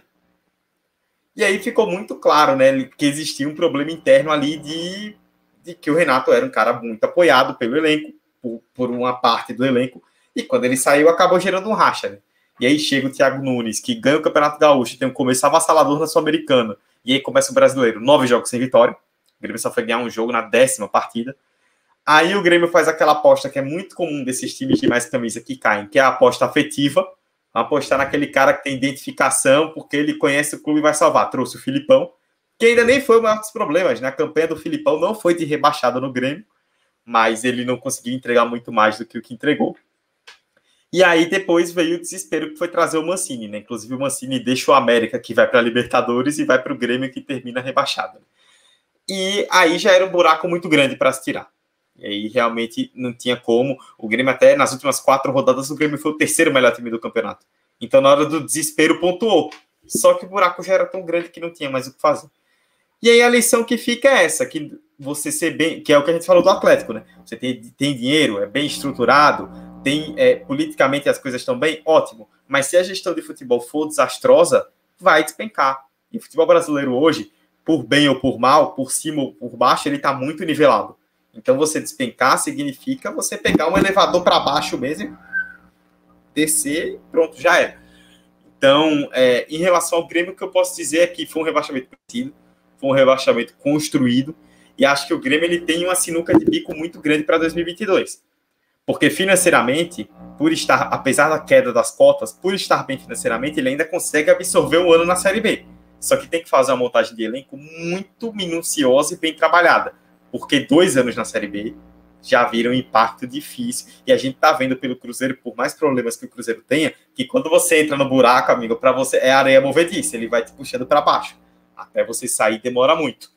E aí ficou muito claro, né, que existia um problema interno ali de, de que o Renato era um cara muito apoiado pelo elenco, por, por uma parte do elenco, e quando ele saiu acabou gerando um racha, né? E aí chega o Thiago Nunes, que ganha o Campeonato Gaúcho, tem um começo avassalador na Sul-Americana. E aí começa o brasileiro, nove jogos sem vitória. O Grêmio só foi ganhar um jogo na décima partida. Aí o Grêmio faz aquela aposta que é muito comum desses times de mais camisa que caem, que é a aposta afetiva. Apostar naquele cara que tem identificação, porque ele conhece o clube e vai salvar. Trouxe o Filipão, que ainda nem foi o maior dos problemas, né? A campanha do Filipão não foi de rebaixada no Grêmio, mas ele não conseguiu entregar muito mais do que o que entregou. E aí depois veio o desespero que foi trazer o Mancini, né? Inclusive o Mancini deixa o América que vai para a Libertadores e vai para o Grêmio que termina rebaixado. E aí já era um buraco muito grande para se tirar. E aí realmente não tinha como. O Grêmio até nas últimas quatro rodadas o Grêmio foi o terceiro melhor time do campeonato. Então na hora do desespero pontuou. Só que o buraco já era tão grande que não tinha mais o que fazer. E aí a lição que fica é essa, que você ser bem, que é o que a gente falou do Atlético, né? Você tem, tem dinheiro, é bem estruturado, tem é, politicamente as coisas estão bem, ótimo. Mas se a gestão de futebol for desastrosa, vai despencar. E o futebol brasileiro hoje, por bem ou por mal, por cima ou por baixo, ele está muito nivelado. Então você despencar significa você pegar um elevador para baixo mesmo, descer, pronto, já é. Então, é, em relação ao Grêmio, o que eu posso dizer é que foi um rebaixamento preciso, foi um rebaixamento construído, e acho que o Grêmio ele tem uma sinuca de bico muito grande para 2022 porque financeiramente, por estar, apesar da queda das cotas, por estar bem financeiramente, ele ainda consegue absorver um ano na Série B. Só que tem que fazer uma montagem de elenco muito minuciosa e bem trabalhada, porque dois anos na Série B já viram um impacto difícil. E a gente tá vendo pelo Cruzeiro, por mais problemas que o Cruzeiro tenha, que quando você entra no buraco, amigo, para você é areia movediça, ele vai te puxando para baixo. Até você sair demora muito.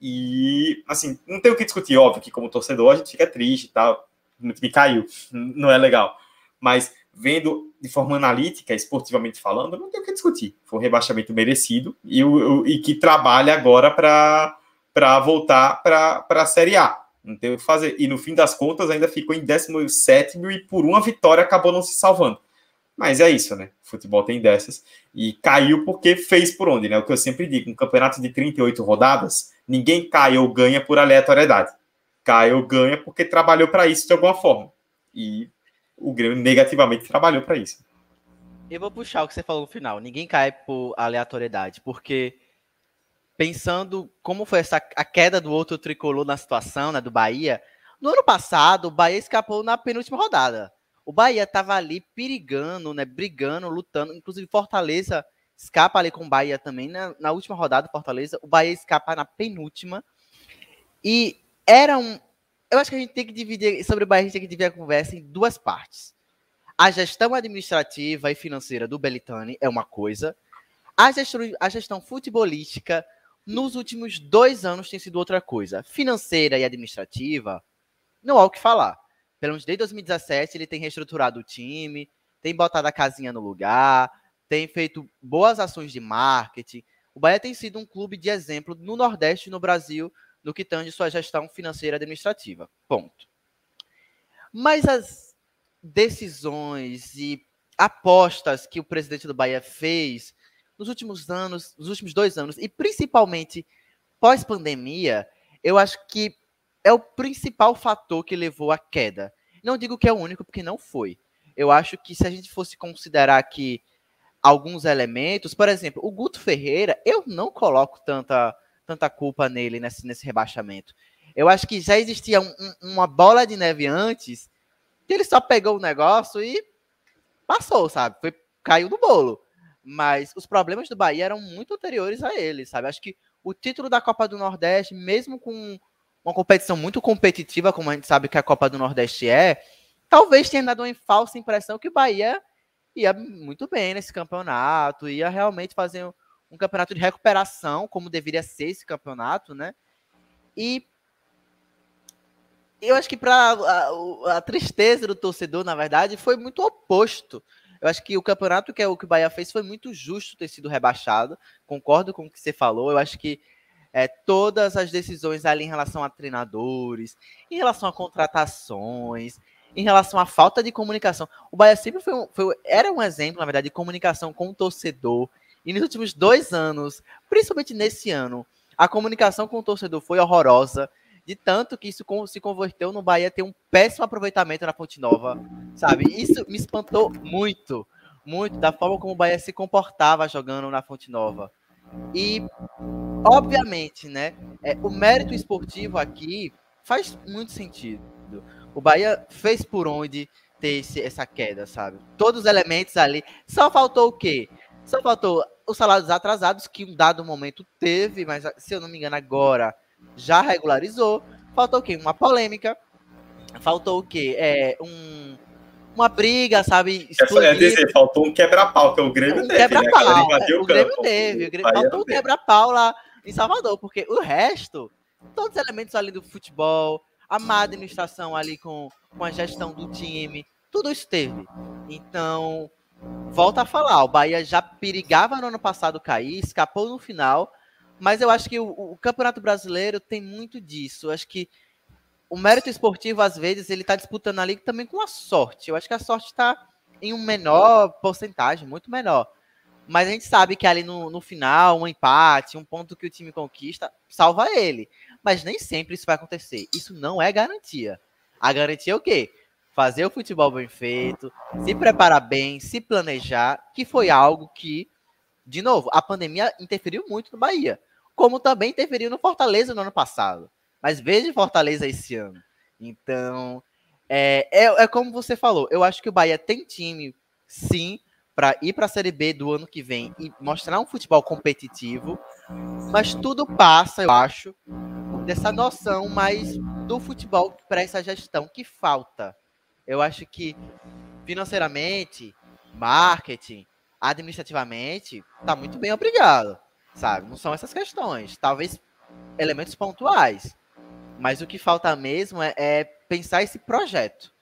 E, assim, não tem o que discutir, óbvio que como torcedor a gente fica triste e tal time caiu. Não é legal. Mas vendo de forma analítica, esportivamente falando, não tem o que discutir. Foi um rebaixamento merecido e, o, e que trabalha agora para voltar para a Série A. Não tem o que fazer. E no fim das contas, ainda ficou em 17 e por uma vitória acabou não se salvando. Mas é isso, né? O futebol tem dessas. E caiu porque fez por onde, né? O que eu sempre digo: um campeonato de 38 rodadas, ninguém cai ou ganha por aleatoriedade cai ou ganha porque trabalhou para isso de alguma forma. E o Grêmio negativamente trabalhou para isso. Eu vou puxar o que você falou no final. Ninguém cai por aleatoriedade, porque pensando como foi essa a queda do outro tricolor na situação, né, do Bahia, no ano passado o Bahia escapou na penúltima rodada. O Bahia estava ali perigando, né, brigando, lutando, inclusive Fortaleza escapa ali com o Bahia também na, né, na última rodada, Fortaleza, o Bahia escapa na penúltima. E era um. Eu acho que a gente tem que dividir, sobre o Bahia, a gente tem que dividir a conversa em duas partes. A gestão administrativa e financeira do Belitani é uma coisa. A gestão, a gestão futebolística nos últimos dois anos tem sido outra coisa. Financeira e administrativa, não há o que falar. Pelo menos desde 2017 ele tem reestruturado o time, tem botado a casinha no lugar, tem feito boas ações de marketing. O Bahia tem sido um clube de exemplo no Nordeste e no Brasil no que tange sua gestão financeira administrativa. Ponto. Mas as decisões e apostas que o presidente do Bahia fez nos últimos anos, nos últimos dois anos, e principalmente pós-pandemia, eu acho que é o principal fator que levou à queda. Não digo que é o único, porque não foi. Eu acho que se a gente fosse considerar aqui alguns elementos, por exemplo, o Guto Ferreira, eu não coloco tanta tanta culpa nele nesse, nesse rebaixamento. Eu acho que já existia um, um, uma bola de neve antes, que ele só pegou o negócio e passou, sabe? Foi, caiu do bolo. Mas os problemas do Bahia eram muito anteriores a ele, sabe? Acho que o título da Copa do Nordeste, mesmo com uma competição muito competitiva, como a gente sabe que a Copa do Nordeste é, talvez tenha dado uma falsa impressão que o Bahia ia muito bem nesse campeonato, ia realmente fazer um campeonato de recuperação, como deveria ser esse campeonato, né? E eu acho que para a, a, tristeza do torcedor, na verdade, foi muito oposto. Eu acho que o campeonato que, é o que o Bahia fez foi muito justo ter sido rebaixado. Concordo com o que você falou. Eu acho que é, todas as decisões ali em relação a treinadores, em relação a contratações, em relação à falta de comunicação. O Bahia sempre foi, um, foi era um exemplo, na verdade, de comunicação com o torcedor, e nos últimos dois anos, principalmente nesse ano, a comunicação com o torcedor foi horrorosa, de tanto que isso se converteu no Bahia ter um péssimo aproveitamento na Fonte Nova, sabe? Isso me espantou muito, muito, da forma como o Bahia se comportava jogando na Fonte Nova. E, obviamente, né, é, o mérito esportivo aqui faz muito sentido. O Bahia fez por onde ter esse, essa queda, sabe? Todos os elementos ali. Só faltou o quê? Só faltou os salários atrasados, que um dado momento teve, mas se eu não me engano, agora já regularizou. Faltou o quê? Uma polêmica. Faltou o quê? É, um, uma briga, sabe? É, é dizer, faltou um quebra-pau, que o Grêmio um teve, quebra-pau. né? É, o, Grêmio teve. O Grêmio, faltou um quebra-pau lá em Salvador, porque o resto, todos os elementos ali do futebol, a má administração ali com, com a gestão do time, tudo isso teve. Então, volta a falar, o Bahia já perigava no ano passado cair, escapou no final, mas eu acho que o, o Campeonato Brasileiro tem muito disso. Eu acho que o mérito esportivo, às vezes, ele está disputando ali também com a sorte. Eu acho que a sorte está em um menor porcentagem, muito menor. Mas a gente sabe que ali no, no final, um empate, um ponto que o time conquista, salva ele. Mas nem sempre isso vai acontecer. Isso não é garantia. A garantia é o quê? Fazer o futebol bem feito, se preparar bem, se planejar, que foi algo que, de novo, a pandemia interferiu muito no Bahia. Como também interferiu no Fortaleza no ano passado. Mas veja Fortaleza esse ano. Então, é, é, é como você falou. Eu acho que o Bahia tem time, sim, para ir para a Série B do ano que vem e mostrar um futebol competitivo, mas tudo passa, eu acho, dessa noção mais do futebol para essa gestão que falta. Eu acho que financeiramente, marketing, administrativamente, tá muito bem obrigado, sabe? Não são essas questões, talvez elementos pontuais, mas o que falta mesmo é, é pensar esse projeto,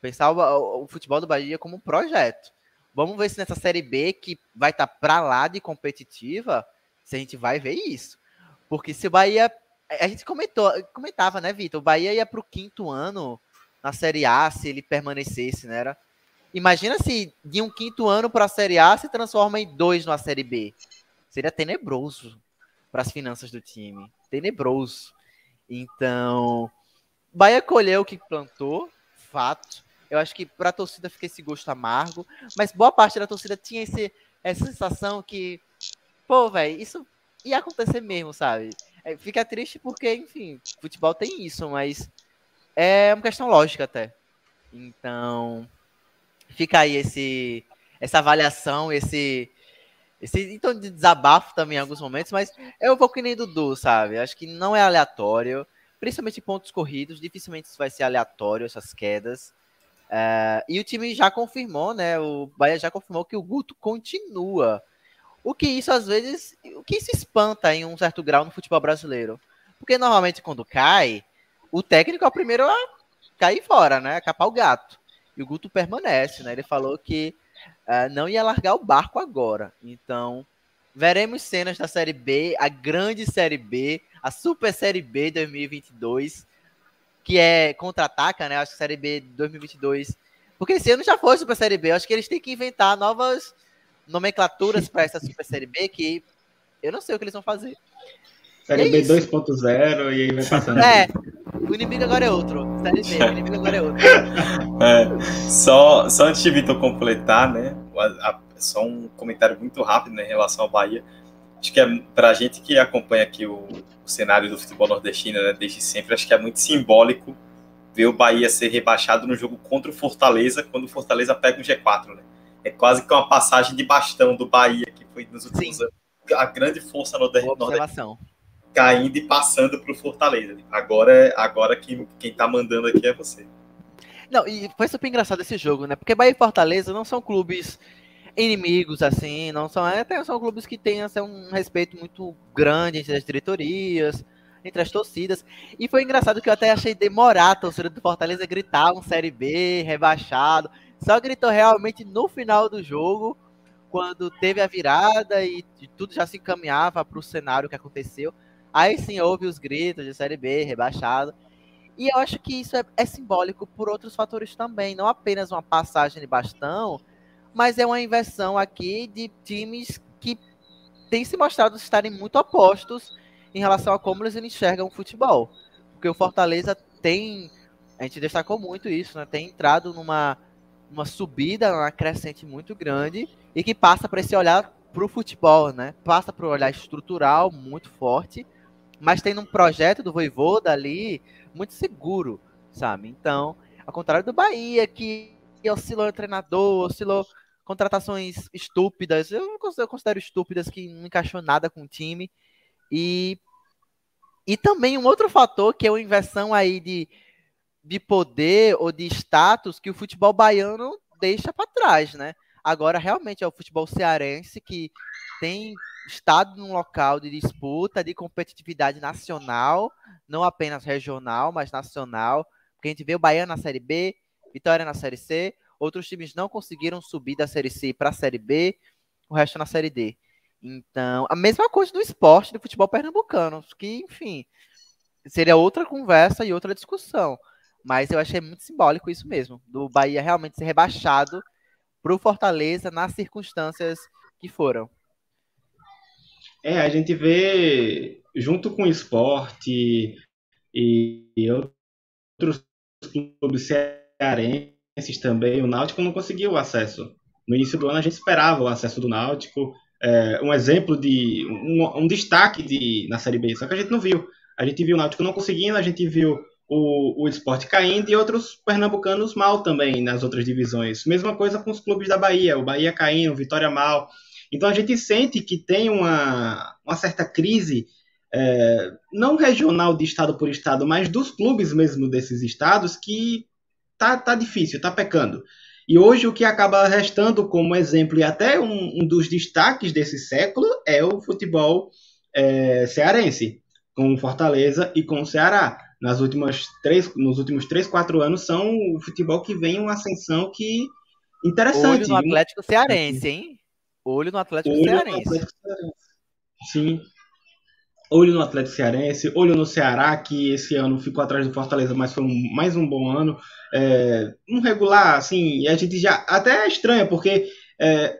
pensar o, o, futebol do Bahia como um projeto Vamos ver se nessa Série B, que vai estar tá para lá de competitiva, se a gente vai ver isso. Porque se o Bahia. A gente comentou, comentava, né, Vitor? O Bahia ia para o quinto ano na Série A se ele permanecesse, né? Era, imagina se de um quinto ano para a Série A se transforma em dois na Série B. Seria tenebroso para as finanças do time. Tenebroso. Então, Bahia colheu o que plantou, fato. Eu acho que para a torcida fica esse gosto amargo, mas boa parte da torcida tinha esse, essa sensação que, pô, velho, isso ia acontecer mesmo, sabe? É, fica triste porque, enfim, futebol tem isso, mas é uma questão lógica até. Então, fica aí esse, essa avaliação, esse, esse então de desabafo também em alguns momentos, mas eu vou que nem Dudu, sabe? Acho que não é aleatório, principalmente pontos corridos, dificilmente isso vai ser aleatório, essas quedas. É, e o time já confirmou, né? O Bahia já confirmou que o Guto continua. O que isso às vezes, o que isso espanta em um certo grau no futebol brasileiro? Porque normalmente quando cai, o técnico é o primeiro a cair fora, né? A capar o gato. E o Guto permanece, né? Ele falou que uh, não ia largar o barco agora. Então, veremos cenas da Série B, a grande Série B, a Super Série B 2022 que é contra-ataca, né? Acho que Série B 2022. Porque esse ano já foi Super Série B. Acho que eles têm que inventar novas nomenclaturas para essa Super Série B que eu não sei o que eles vão fazer. Série é B 2.0 e aí vai passando. É, o inimigo agora é outro. Série B, o inimigo agora é outro. É, só, só antes de Vitor completar, né? A, a, só um comentário muito rápido né, em relação ao Bahia. Acho que é para a gente que acompanha aqui o, o, cenário do futebol nordestino né, desde sempre, acho que é muito simbólico ver o Bahia ser rebaixado no jogo contra o Fortaleza, quando o Fortaleza pega um G4, né? É quase que uma passagem de bastão do Bahia, que foi nos últimos Sim. anos a grande força nordestina caindo e passando para o Fortaleza. Agora, agora quem, quem tá mandando aqui é você. Não, e foi super engraçado esse jogo, né? Porque Bahia e Fortaleza não são clubes inimigos, assim, não são. Até são clubes que têm assim, um respeito muito grande entre as diretorias, entre as torcidas. E foi engraçado que eu até achei demorar a torcida do Fortaleza gritar um Série B, rebaixado. Só gritou realmente no final do jogo, quando teve a virada e, e tudo já se encaminhava para o cenário que aconteceu. Aí sim houve os gritos de Série B, rebaixado. E eu acho que isso é, é simbólico por outros fatores também, não apenas uma passagem de bastão, mas é uma inversão aqui de times que têm se mostrado estarem muito opostos em relação a como eles enxergam o futebol. Porque o Fortaleza tem, a gente destacou muito isso, né? Tem entrado numa uma subida, uma crescente muito grande e que passa para esse olhar para o futebol, né? Passa para o olhar estrutural muito forte mas tem um projeto do Voivoda ali muito seguro, sabe? Então, ao contrário do Bahia, que oscilou treinador, oscilou contratações estúpidas, eu considero, eu considero estúpidas que não encaixou nada com o time. E, e também um outro fator que é uma inversão aí de, de poder ou de status que o futebol baiano deixa para trás, né? Agora realmente é o futebol cearense que tem estado num local de disputa, de competitividade nacional, não apenas regional, mas nacional. Porque a gente vê o Bahia na Série B, Vitória na Série C, outros times não conseguiram subir da Série C para a Série B, o resto na Série D. Então, a mesma coisa do esporte do futebol pernambucano, que, enfim, seria outra conversa e outra discussão. Mas eu achei muito simbólico isso mesmo, do Bahia realmente ser rebaixado para o Fortaleza nas circunstâncias que foram. É, a gente vê, junto com o esporte e, e outros clubes cearenses também, o Náutico não conseguiu o acesso. No início do ano a gente esperava o acesso do Náutico, é, um exemplo de um, um, destaque de, na Série B, só que a gente não viu. A gente viu o Náutico não conseguindo, a gente viu o, o esporte caindo e outros pernambucanos mal também nas outras divisões. Mesma coisa com os clubes da Bahia, o Bahia caindo, o Vitória mal. Então a gente sente que tem uma, uma certa crise, é, não regional de estado por estado, mas dos clubes mesmo desses estados, que tá, tá difícil, tá pecando. E hoje o que acaba restando como exemplo, e até um, um dos destaques desse século, é o futebol é, cearense, com Fortaleza e com o Ceará. Nas últimas três, nos últimos três, quatro anos, são o futebol que vem uma ascensão que interessante. Olho no Atlético Cearense, hein? Olho no Atlético olho Cearense. No Atlético Cearense. Sim. Olho no Atlético Cearense, olho no Ceará, que esse ano ficou atrás do Fortaleza, mas foi um, mais um bom ano. É, um regular, assim, e a gente já. Até é estranho, porque é,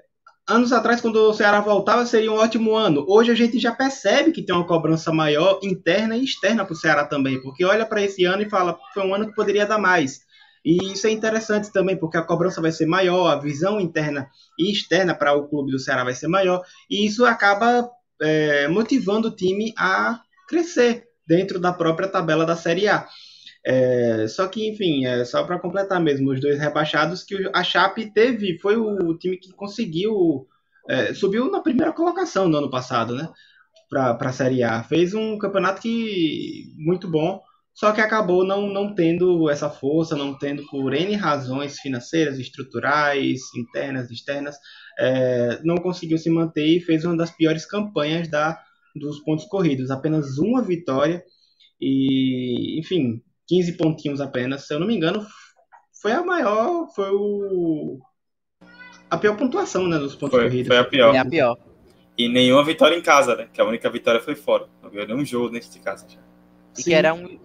anos atrás, quando o Ceará voltava, seria um ótimo ano. Hoje a gente já percebe que tem uma cobrança maior interna e externa para o Ceará também, porque olha para esse ano e fala, foi um ano que poderia dar mais. E isso é interessante também, porque a cobrança vai ser maior, a visão interna e externa para o clube do Ceará vai ser maior, e isso acaba é, motivando o time a crescer dentro da própria tabela da Série A. É, só que, enfim, é só para completar mesmo, os dois rebaixados, que a Chape teve, foi o time que conseguiu, é, subiu na primeira colocação no ano passado, né? Para a Série A. Fez um campeonato que muito bom, só que acabou não, não tendo essa força, não tendo por N razões financeiras, estruturais, internas, externas, é, não conseguiu se manter e fez uma das piores campanhas da, dos pontos corridos. Apenas uma vitória e, enfim, 15 pontinhos apenas. Se eu não me engano, foi a maior, foi o a pior pontuação né, dos pontos foi, corridos. Foi a pior. É a pior. E nenhuma vitória em casa, né? Que a única vitória foi fora. Não ganhou nenhum jogo dentro de casa. Já. E que era um,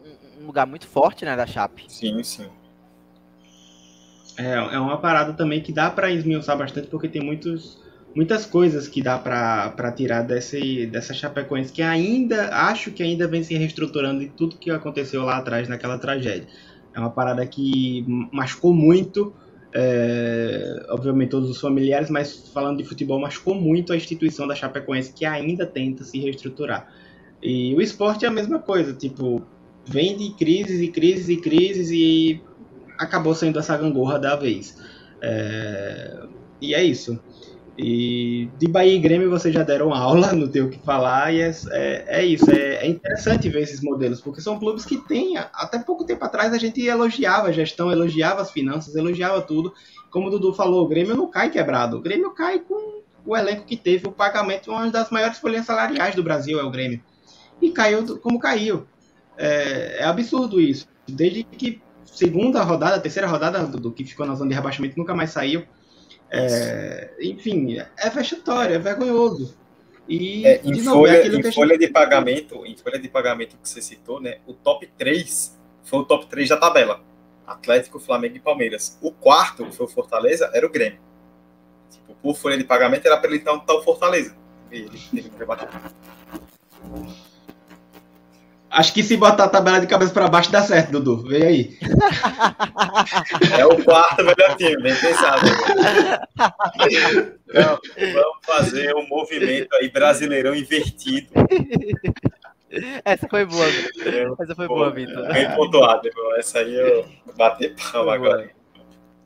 um lugar muito forte, né, da Chape. Sim, sim. É, é uma parada também que dá para esmiuçar bastante, porque tem muitos, muitas coisas que dá para tirar desse, dessa Chapecoense, que ainda, acho que ainda vem se reestruturando em tudo que aconteceu lá atrás, naquela tragédia. É uma parada que machucou muito, é, obviamente todos os familiares, mas falando de futebol, machucou muito a instituição da Chapecoense, que ainda tenta se reestruturar. E o esporte é a mesma coisa, tipo, vem de crises e crises e crises e acabou sendo essa gangorra da vez. É... E é isso. E de Bahia e Grêmio vocês já deram aula, não tem o que falar, e é, é, é isso. É, é, interessante ver esses modelos, porque são clubes que têm. Até pouco tempo atrás a gente elogiava a gestão, elogiava as finanças, elogiava tudo. Como o Dudu falou, o Grêmio não cai quebrado. O Grêmio cai com o elenco que teve o pagamento, uma das maiores folhas salariais do Brasil é o Grêmio. E caiu como caiu. É, é absurdo isso. Desde que segunda rodada, terceira rodada do, do, que ficou na zona de rebaixamento, nunca mais saiu. É, enfim, é vexatório, é vergonhoso. E é, em, novo, folha, em folha gente... de pagamento, em folha de pagamento que você citou, né? O top 3 foi o top 3 da tabela. Atlético, Flamengo e Palmeiras. O quarto, que foi o Fortaleza, era o Grêmio. Tipo, por folha de pagamento era para ele estar um tal Fortaleza. E ele teve que rebater. Acho que se botar a tabela de cabeça para baixo dá certo, Dudu. Vem aí. É o quarto melhor time, bem pensado. Então, vamos fazer um movimento aí brasileirão invertido. Essa foi boa. Essa foi boa, Vitor. Bem pontuado, irmão. Essa aí eu bati palma agora.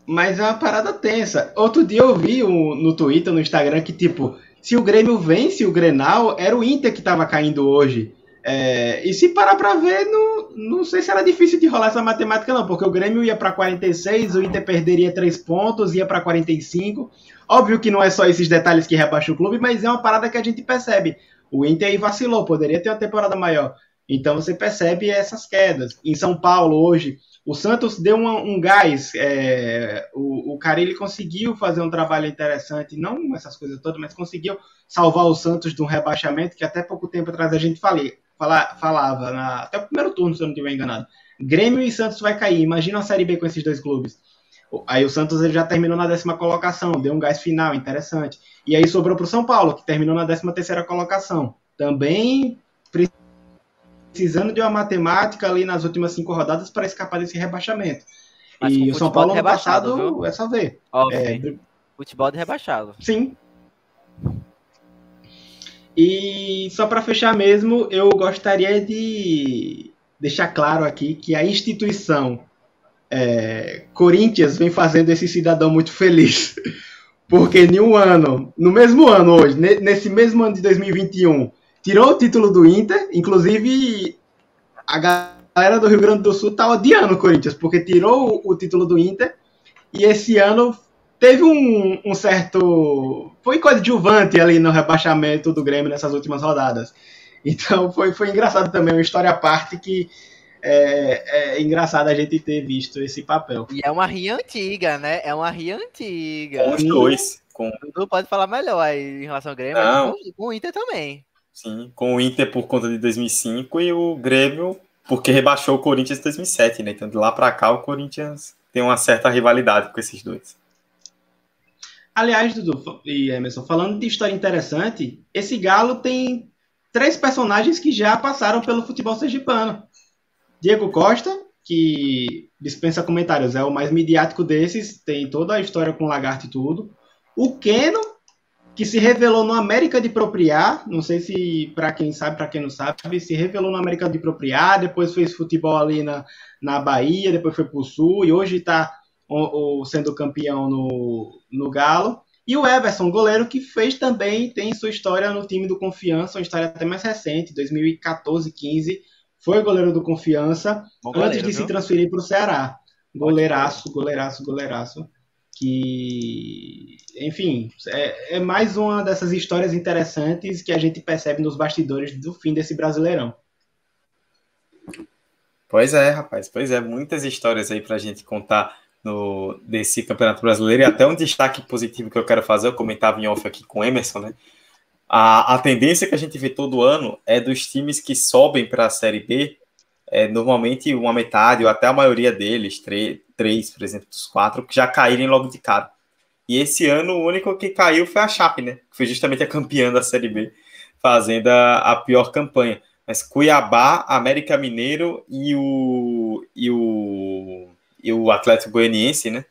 Mas é uma parada tensa. Outro dia eu vi um, no Twitter, no Instagram, que tipo, se o Grêmio vence o Grenal, era o Inter que tava caindo hoje. É, e se parar pra ver, não, não sei se era difícil de rolar essa matemática, não, porque o Grêmio ia para 46, o Inter perderia 3 pontos, ia para 45. Óbvio que não é só esses detalhes que rebaixam o clube, mas é uma parada que a gente percebe. O Inter aí vacilou, poderia ter uma temporada maior. Então você percebe essas quedas. Em São Paulo, hoje, o Santos deu um gás. É, o, o conseguiu fazer um trabalho interessante, não essas coisas todas, mas conseguiu salvar o Santos de um rebaixamento que até pouco tempo atrás a gente falei, fala, falava, na, até o primeiro turno, se eu não estiver enganado. Grêmio e Santos vai cair. Imagina a Série B com esses dois clubes. Aí o Santos ele já terminou na décima colocação, deu um gás final interessante. E aí sobrou para o São Paulo, que terminou na décima terceira colocação. Também precisando de uma matemática ali nas últimas cinco rodadas para escapar desse rebaixamento. Mas e o São Paulo ano passado viu? é só ver. Óbvio. É, futebol de rebaixado. Sim. E só para fechar mesmo, eu gostaria de deixar claro aqui que a instituição é, Corinthians vem fazendo esse cidadão muito feliz. Porque em um ano, no mesmo ano hoje, nesse mesmo ano de 2021, tirou o título do Inter, inclusive a galera do Rio Grande do Sul tá odiando o Corinthians, porque tirou o, título do Inter, e esse ano teve um, um certo. Foi coadjuvante ali no rebaixamento do Grêmio nessas últimas rodadas. Então foi, foi engraçado também, uma história à parte que é, é, engraçado a gente ter visto esse papel. E é uma ria antiga, né? É uma ria antiga. Com os dois. Com... Tu pode falar melhor aí em relação ao Grêmio, Não. Com, com o Inter também. Sim, com o Inter por conta de 2005 e o Grêmio porque rebaixou o Corinthians em 2007, né? Então de lá para cá o Corinthians tem uma certa rivalidade com esses dois. Aliás, Dudu e Emerson, falando de história interessante, esse Galo tem três personagens que já passaram pelo futebol sergipano. Diego Costa, que dispensa comentários, é o mais midiático desses, tem toda a história com lagarto e tudo. O Keno, que se revelou no América de Propriar, não sei se para quem sabe, para quem não sabe, se revelou no América de Propriar, depois fez futebol ali na, na Bahia, depois foi para o Sul e hoje está sendo campeão no, no Galo. E o Everson, goleiro que fez também, tem sua história no time do Confiança, uma história até mais recente, 2014, 15, foi goleiro do Confiança antes de viu? se transferir para o Ceará. Goleiraço, goleiraço, goleiraço. Que, enfim, é, é, mais uma dessas histórias interessantes que a gente percebe nos bastidores do fim desse Brasileirão. Pois é, rapaz, pois é, muitas histórias aí para a gente contar no, desse Campeonato Brasileiro e até um destaque positivo que eu quero fazer, eu comentava em off aqui com o Emerson, né? A, a tendência que a gente vê todo ano é dos times que sobem para a Série B, é, normalmente uma metade ou até a maioria deles, três, por exemplo, dos quatro, que já caírem logo de cara. E esse ano o único que caiu foi a Chape, né? Que foi justamente a campeã da Série B, fazendo a, a pior campanha. Mas Cuiabá, América Mineiro e o, e o, e o Atlético Goianiense, né?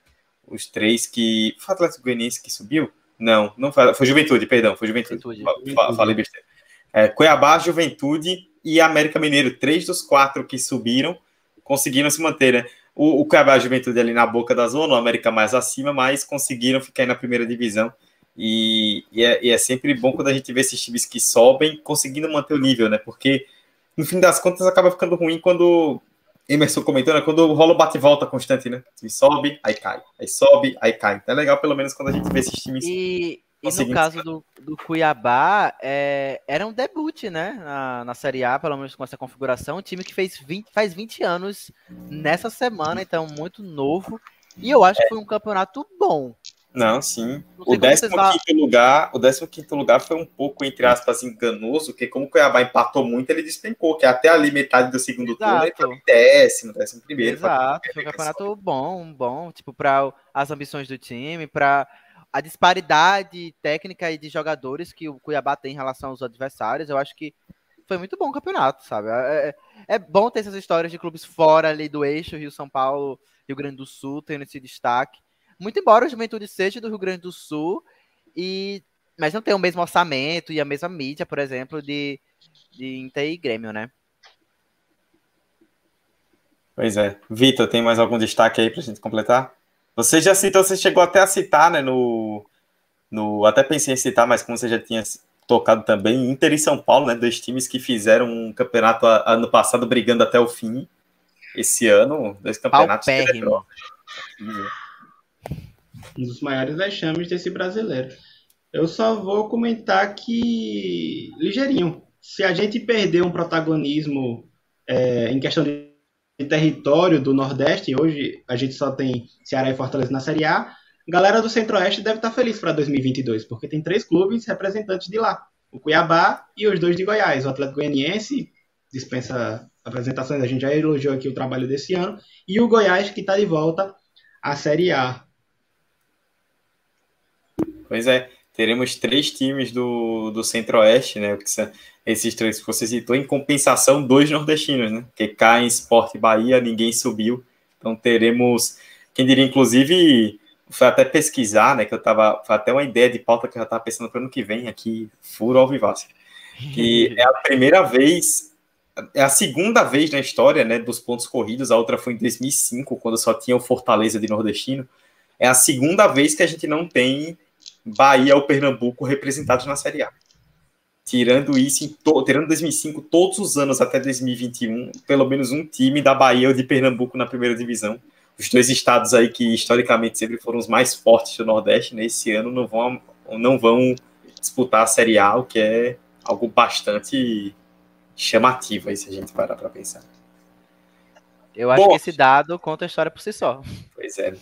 Os três que. Foi o Atlético Goianiense que subiu? Não, não foi, foi Juventude, perdão, foi Juventude. Juventude. Falei besteira. É, Cuiabá, Juventude e América Mineiro, três dos quatro que subiram, conseguiram se manter, né? O, o Cuiabá e Juventude ali na boca da zona, o América mais acima, mas conseguiram ficar na primeira divisão. E, e, é, e, é, sempre bom quando a gente vê esses times que sobem conseguindo manter o nível, né? Porque no fim das contas acaba ficando ruim quando Emerson comentou, né? Quando rola o bate-volta constante, né? O time sobe, aí cai. Aí sobe, aí cai. Então é legal, pelo menos, quando a gente vê esses times. E, e no caso do, do Cuiabá, é, era um debut, né? Na, na Série A, pelo menos com essa configuração. Um time que fez 20, faz 20 anos nessa semana, então muito novo. E eu acho é. que foi um campeonato bom. Não, sim. Não o 15 lugar, o 15 lugar foi um pouco, entre aspas, enganoso, porque como o Cuiabá empatou muito, ele despencou, que até ali metade do segundo Exato. turno ele estava em décimo, décimo primeiro. Exato, foi um campeonato bom, bom, tipo, para as ambições do time, para a disparidade técnica e de jogadores que o Cuiabá tem em relação aos adversários, eu acho que foi muito bom o campeonato, sabe? É, é, é bom ter essas histórias de clubes fora ali do eixo, Rio, São Paulo, Rio Grande do Sul, tendo esse destaque. Muito embora o Juventude seja do Rio Grande do Sul e Mas não tem o mesmo orçamento e a mesma mídia, por exemplo, de, de Inter e Grêmio, né? Pois é. Vitor, tem mais algum destaque aí pra gente completar? Você já citou, você chegou até a citar, né, no, no até pensei em citar, mas como você já tinha tocado também, Inter e São Paulo, né, dois times que fizeram um campeonato ano passado brigando até o fim. Esse ano, dois campeonatos. Um dos maiores vexames desse brasileiro. Eu só vou comentar que, ligeirinho, se a gente perder um protagonismo é, em questão de território do Nordeste, hoje a gente só tem Ceará e Fortaleza na Série A, galera do Centro-Oeste deve estar feliz para 2022, porque tem três clubes representantes de lá, o Cuiabá e os dois de Goiás, o Atlético Goianiense, dispensa apresentações, a gente já elogiou aqui o trabalho desse ano, e o Goiás que está de volta à Série A. Pois é, teremos três times do, do Centro-Oeste, né? Esses três que você citou, em compensação, dois nordestinos, né? Que caem Sport Bahia, ninguém subiu. Então teremos, quem diria, inclusive, foi até pesquisar, né? Que eu tava. Foi até uma ideia de pauta que eu já estava pensando para ano que vem aqui, furo ao vivace. Que é a primeira vez, é a segunda vez na história, né? Dos pontos corridos, a outra foi em 2005, quando só tinha o Fortaleza de Nordestino. É a segunda vez que a gente não tem Bahia ou Pernambuco representados na Série A. Tirando isso, em to... tirando 2005, todos os anos até 2021, pelo menos um time da Bahia ou de Pernambuco na primeira divisão. Os dois estados aí que historicamente sempre foram os mais fortes do Nordeste, nesse ano não vão, não vão disputar a Série A, o que é algo bastante chamativo aí, se a gente parar para pensar. Eu acho Bom, que esse dado conta a história por si só. Pois é.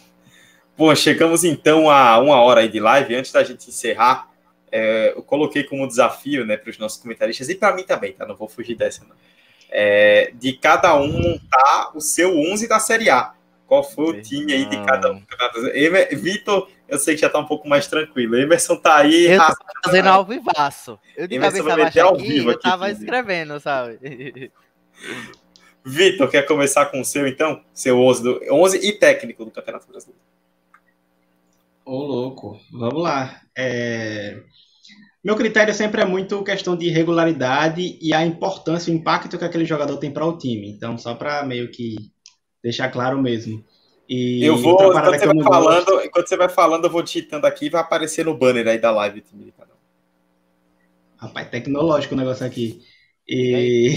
Bom, chegamos então a uma hora aí de live. Antes da gente encerrar, é, eu coloquei como desafio né, para os nossos comentaristas, e para mim também, tá? Não vou fugir dessa, não. É, de cada um montar o seu 11 da Série A. Qual foi o time aí de cada um? Vitor, eu sei que já tá um pouco mais tranquilo. Emerson tá aí. Eu tô fazendo ao vivaço. Eu de Emerson cabeça baixa aqui, vivo eu tava escrevendo, sabe? Vitor, quer começar com o seu, então? Seu 11, do, 11 e técnico do Campeonato Brasileiro. Ô, louco. Vamos lá. É... Meu critério sempre é muito questão de regularidade e a importância, o impacto que aquele jogador tem para o time. Então, só para meio que deixar claro mesmo. E eu vou, enquanto você, vai falando, enquanto você vai falando, eu vou digitando aqui e vai aparecer no banner aí da live. Rapaz, tecnológico o negócio aqui. E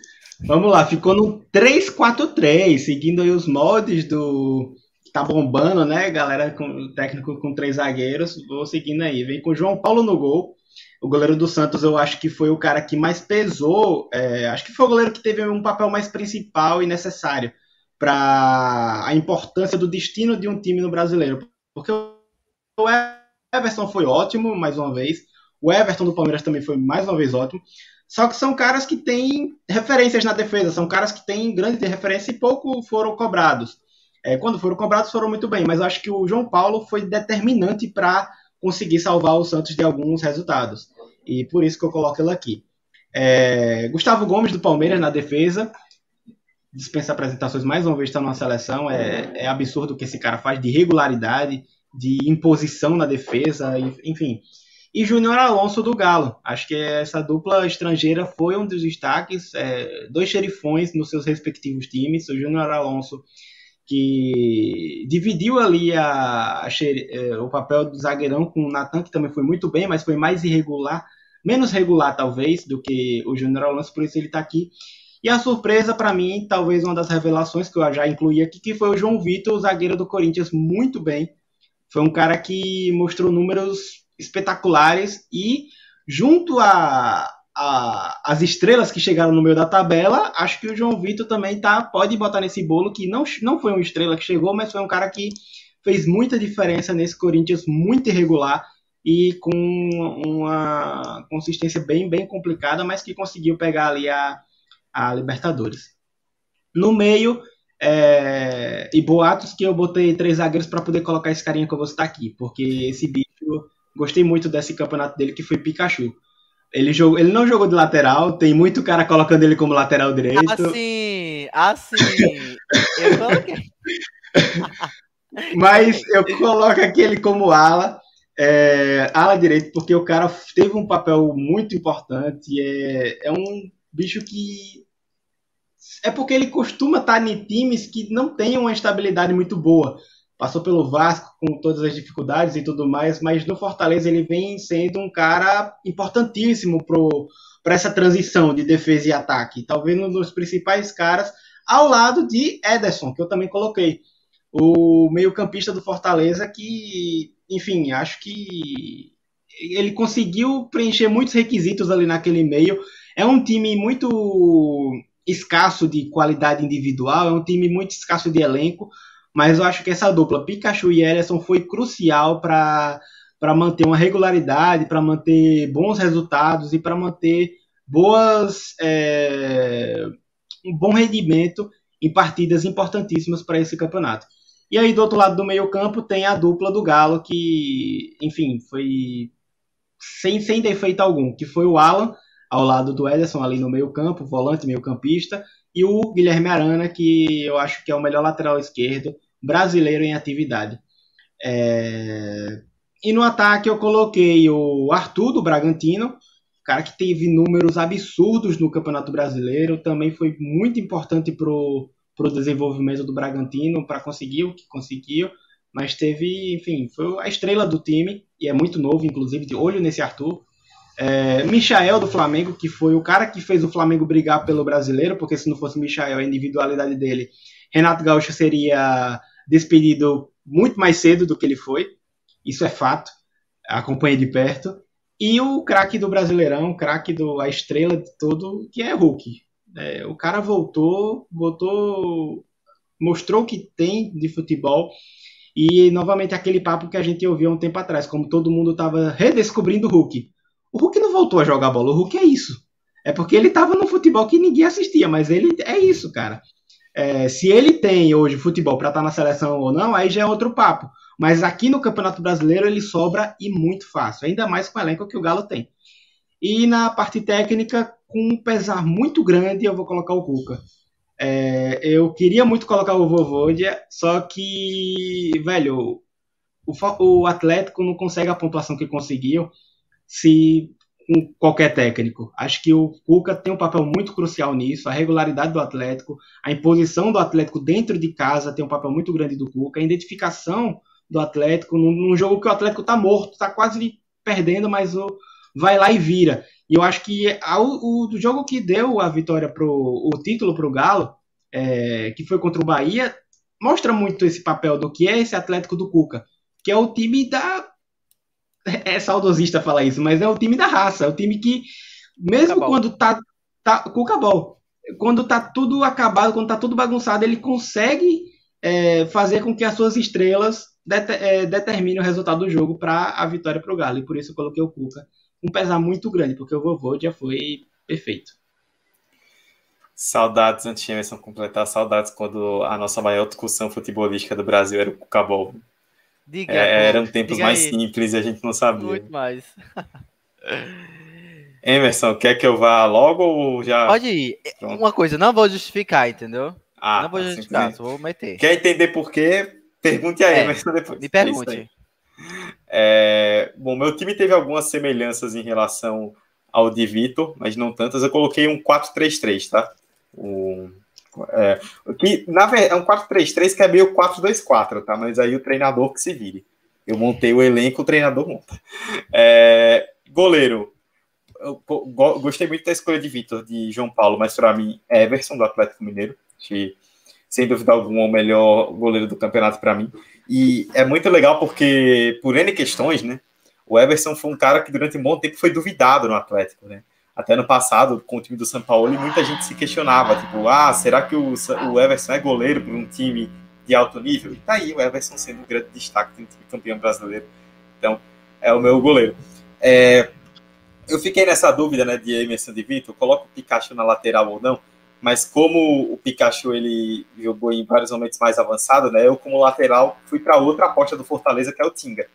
vamos lá, ficou no 3-4-3, seguindo aí os moldes do, tá bombando, né, galera, com técnico com três zagueiros, vou seguindo aí. Vem com João Paulo no gol. O goleiro do Santos, eu acho que foi o cara que mais pesou, é, acho que foi o goleiro que teve um papel mais principal e necessário para a importância do destino de um time no brasileiro. Porque o Everton foi ótimo, mais uma vez. O Everton do Palmeiras também foi mais uma vez ótimo. Só que são caras que têm referências na defesa, são caras que têm grande referência e pouco foram cobrados. É, quando foram cobrados, foram muito bem, mas eu acho que o João Paulo foi determinante para conseguir salvar o Santos de alguns resultados. E por isso que eu coloco ele aqui. É, Gustavo Gomes, do Palmeiras, na defesa. Dispensa apresentações, mais uma vez está numa seleção. É, é absurdo o que esse cara faz de regularidade, de imposição na defesa, enfim. E Júnior Alonso do Galo. Acho que essa dupla estrangeira foi um dos destaques. É, dois xerifões nos seus respectivos times. O Júnior Alonso que dividiu ali a, a, é, o papel do zagueirão com o Natan, que também foi muito bem, mas foi mais irregular, menos regular talvez do que o Júnior Alonso, por isso ele está aqui. E a surpresa para mim, talvez uma das revelações que eu já incluí aqui, que foi o João Vitor, o zagueiro do Corinthians, muito bem. Foi um cara que mostrou números espetaculares e junto a, a, as estrelas que chegaram no meio da tabela, acho que o João Vitor também tá, pode botar nesse bolo que não, não foi uma estrela que chegou, mas foi um cara que fez muita diferença nesse Corinthians muito irregular e com uma consistência bem, bem complicada, mas que conseguiu pegar ali a, a Libertadores. No meio, é, e boatos que eu botei três zagueiros para poder colocar esse carinha que eu vou citar aqui, porque esse bicho, gostei muito desse campeonato dele, que foi Pikachu. Ele, jogou, ele não jogou de lateral, tem muito cara colocando ele como lateral direito. Assim, assim. eu coloquei. Mas eu coloco aquele como ala. É, ala direito, porque o cara teve um papel muito importante. É, é um bicho que. É porque ele costuma estar em times que não têm uma estabilidade muito boa. Passou pelo Vasco com todas as dificuldades e tudo mais, mas no Fortaleza ele vem sendo um cara importantíssimo para essa transição de defesa e ataque. Talvez um dos principais caras, ao lado de Ederson, que eu também coloquei. O meio-campista do Fortaleza que enfim, acho que ele conseguiu preencher muitos requisitos ali naquele meio. É um time muito escasso de qualidade individual, é um time muito escasso de elenco, mas eu acho que essa dupla, Pikachu e Ellison, foi crucial para manter uma regularidade, para manter bons resultados e para manter boas é, um bom rendimento em partidas importantíssimas para esse campeonato. E aí, do outro lado do meio-campo, tem a dupla do Galo, que, enfim, foi sem, sem defeito algum, que foi o Alan, ao lado do Ederson, ali no meio-campo, volante, meio-campista, e o Guilherme Arana, que eu acho que é o melhor lateral esquerdo brasileiro em atividade. É... E no ataque eu coloquei o Arthur, do Bragantino, cara que teve números absurdos no Campeonato Brasileiro, também foi muito importante pro para o desenvolvimento do Bragantino, para conseguir o que conseguiu, mas teve, enfim, foi a estrela do time, e é muito novo, inclusive, de olho nesse Arthur. É, Michael do Flamengo, que foi o cara que fez o Flamengo brigar pelo brasileiro, porque se não fosse Michael, a individualidade dele, Renato Gaúcho seria despedido muito mais cedo do que ele foi, isso é fato, acompanhei de perto. E o craque do Brasileirão, craque do a estrela de todo, que é Hulk. É, o cara voltou, voltou, mostrou o que tem de futebol e novamente aquele papo que a gente ouviu um tempo atrás, como todo mundo estava redescobrindo o Hulk. O Hulk não voltou a jogar bola, o Hulk é isso. É porque ele estava no futebol que ninguém assistia, mas ele é isso, cara. É, se ele tem hoje futebol para estar tá na seleção ou não, aí já é outro papo. Mas aqui no Campeonato Brasileiro ele sobra e muito fácil, ainda mais com o elenco que o Galo tem. E na parte técnica, com um pesar muito grande, eu vou colocar o Cuca. É, eu queria muito colocar o Vovodia, só que, velho, o, o Atlético não consegue a pontuação que conseguiu se com qualquer técnico. Acho que o Cuca tem um papel muito crucial nisso, a regularidade do Atlético, a imposição do Atlético dentro de casa tem um papel muito grande do Cuca, a identificação do Atlético num, num jogo que o Atlético está morto, está quase perdendo, mas o, vai lá e vira. E eu acho que a, o, o jogo que deu a vitória pro o título para o Galo, é, que foi contra o Bahia, mostra muito esse papel do que é esse Atlético do Cuca, que é o time da é saudosista falar isso, mas é o time da raça, é o time que mesmo quando tá tá Cuca Ball, quando tá tudo acabado, quando tá tudo bagunçado, ele consegue é, fazer com que as suas estrelas det é, determinem o resultado do jogo para a vitória para o Galo. E por isso eu coloquei o Cuca um pesar muito grande, porque o vovô já foi perfeito. Saudades antes de Emerson completar, saudades quando a nossa maior discussão futebolística do Brasil era o Cucabol. Diga, é, eram tempos mais aí. simples e a gente não sabia. Muito mais. Emerson, quer que eu vá logo ou já. Pode ir. Pronto. Uma coisa, não vou justificar, entendeu? Ah, não vou tá, justificar, só vou meter. Quer entender por quê? Pergunte a é, Emerson depois. Me pergunte. É é, bom, meu time teve algumas semelhanças em relação ao de Vitor, mas não tantas. Eu coloquei um 4-3-3, tá? Um, é, que, na verdade, é um 4-3-3 que é meio 4-2-4, tá? Mas aí o treinador que se vire. Eu montei o elenco, o treinador monta. É, goleiro. Eu, gostei muito da escolha de Vitor, de João Paulo, mas para mim, Everson, do Atlético Mineiro. Que, sem dúvida alguma, o melhor goleiro do campeonato para mim. E é muito legal porque, por N questões, né? O Everson foi um cara que durante um bom tempo foi duvidado no Atlético, né? Até no passado, com o time do São Paulo, muita gente se questionava, tipo, ah, será que o, o Everson é goleiro para um time de alto nível? E tá aí o Everson sendo um grande destaque do time campeão brasileiro. Então, é o meu goleiro. É, eu fiquei nessa dúvida, né, de Emerson de Vitor, coloca o Pikachu na lateral ou não mas como o Pikachu ele jogou em vários momentos mais avançado, né? Eu como lateral fui para outra aposta do Fortaleza que é o Tinga,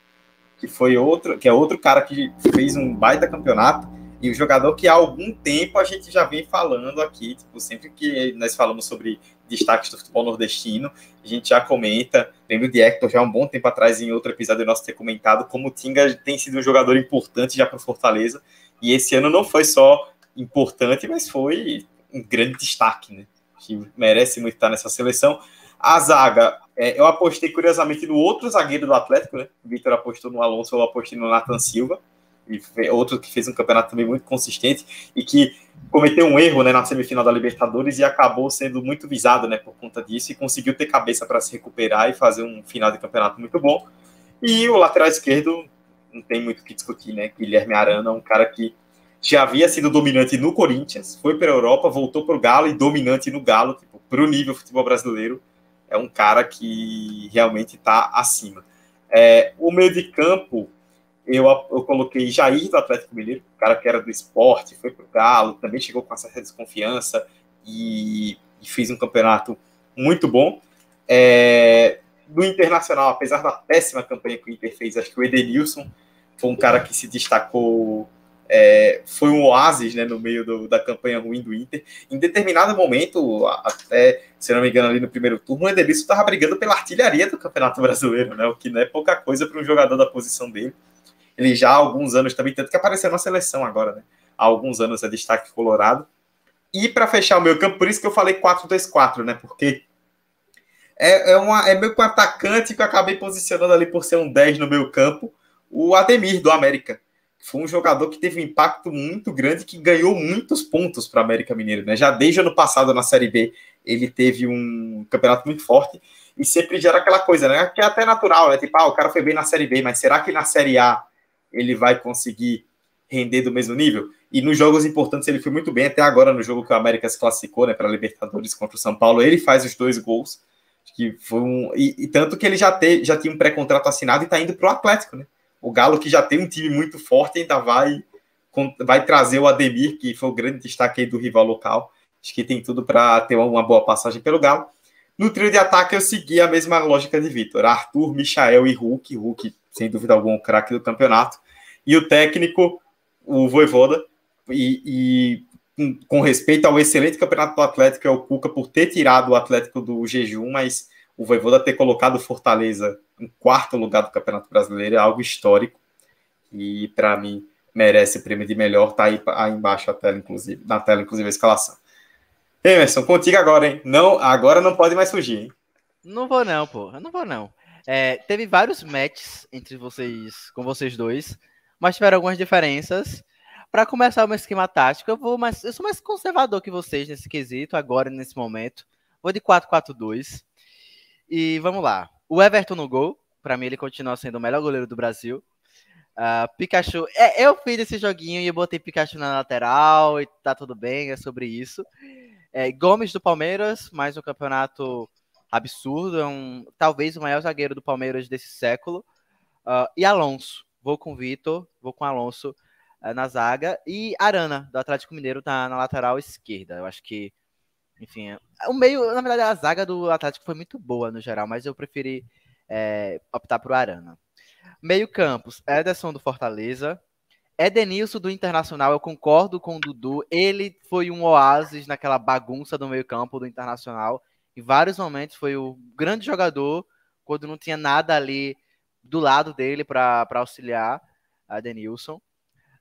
que foi outro, que é outro cara que fez um baita campeonato e o jogador que há algum tempo a gente já vem falando aqui, tipo, sempre que nós falamos sobre destaques do futebol nordestino. A gente já comenta, lembro de Hector já há um bom tempo atrás, em outro episódio nosso ter comentado, como o Tinga tem sido um jogador importante já para o Fortaleza. E esse ano não foi só importante, mas foi um grande destaque, né? Que merece muito estar nessa seleção. A zaga, é, eu apostei curiosamente no outro zagueiro do Atlético, né? O Vitor apostou no Alonso, eu apostei no Nathan Silva outro que fez um campeonato também muito consistente e que cometeu um erro né, na semifinal da Libertadores e acabou sendo muito visado né, por conta disso e conseguiu ter cabeça para se recuperar e fazer um final de campeonato muito bom. E o lateral esquerdo, não tem muito o que discutir, né? Guilherme Arana, um cara que já havia sido dominante no Corinthians, foi para a Europa, voltou para o Galo e dominante no Galo, tipo, para o nível futebol brasileiro. É um cara que realmente está acima. É, o meio de campo, eu, eu coloquei Jair do Atlético Mineiro, cara que era do esporte, foi pro Galo, também chegou com uma certa desconfiança e, e fez um campeonato muito bom. É, no Internacional, apesar da péssima campanha que o Inter fez, acho que o Edenilson foi um cara que se destacou, é, foi um oásis né, no meio do, da campanha ruim do Inter. Em determinado momento, até, se não me engano, ali no primeiro turno, o Edenilson estava brigando pela artilharia do Campeonato Brasileiro, né, o que não é pouca coisa para um jogador da posição dele. Ele já há alguns anos também, tanto que apareceu na seleção agora, né? Há alguns anos é destaque colorado. E para fechar o meu campo, por isso que eu falei 4-2-4, né? Porque é, é, uma, é meio que um atacante que eu acabei posicionando ali por ser um 10 no meu campo, o Ademir do América. Foi um jogador que teve um impacto muito grande, que ganhou muitos pontos para o América Mineiro. Né? Já desde ano passado na Série B, ele teve um campeonato muito forte e sempre gera aquela coisa, né? Que é até natural, né? Tipo, ah, o cara foi bem na Série B, mas será que na Série A ele vai conseguir render do mesmo nível. E nos jogos importantes ele foi muito bem, até agora no jogo que o América se classificou, né, para Libertadores contra o São Paulo, ele faz os dois gols, que foi um, e, e tanto que ele já, te, já tinha um pré-contrato assinado e está indo para o Atlético, né? O Galo que já tem um time muito forte ainda vai vai trazer o Ademir, que foi o grande destaque do rival local. Acho que tem tudo para ter uma boa passagem pelo Galo. No trio de ataque eu segui a mesma lógica de Vitor. Arthur, Michael e Hulk. Hulk sem dúvida alguma, o craque do campeonato. E o técnico, o Voivoda, e, e, com respeito ao excelente campeonato do Atlético, é o Cuca por ter tirado o Atlético do jejum, mas o Voivoda ter colocado o Fortaleza em quarto lugar do Campeonato Brasileiro é algo histórico. E para mim merece o prêmio de melhor, tá aí, aí embaixo a tela, inclusive, na tela, inclusive, a escalação. Emerson, contigo agora, hein? Não, agora não pode mais fugir, hein? Não vou não, pô. Não vou não. É, teve vários matches entre vocês, com vocês dois, mas tiveram algumas diferenças. Para começar o meu esquema tático, eu vou mais, eu sou mais conservador que vocês nesse quesito, agora nesse momento. Vou de 4-4-2. E vamos lá. O Everton no gol, para mim ele continua sendo o melhor goleiro do Brasil. Uh, Pikachu, é, eu fiz esse joguinho e eu botei Pikachu na lateral e tá tudo bem, é sobre isso. É, Gomes do Palmeiras, mais um campeonato absurdo, é um, talvez o maior zagueiro do Palmeiras desse século. Uh, e Alonso, vou com Vitor, vou com Alonso uh, na zaga. E Arana, do Atlético Mineiro, tá na lateral esquerda. Eu acho que, enfim, é, o meio, na verdade, a zaga do Atlético foi muito boa no geral, mas eu preferi é, optar por Arana. Meio campos, Ederson do Fortaleza. Edenilson do Internacional, eu concordo com o Dudu. Ele foi um oásis naquela bagunça do meio campo do Internacional em vários momentos foi o grande jogador quando não tinha nada ali do lado dele para auxiliar a Denilson.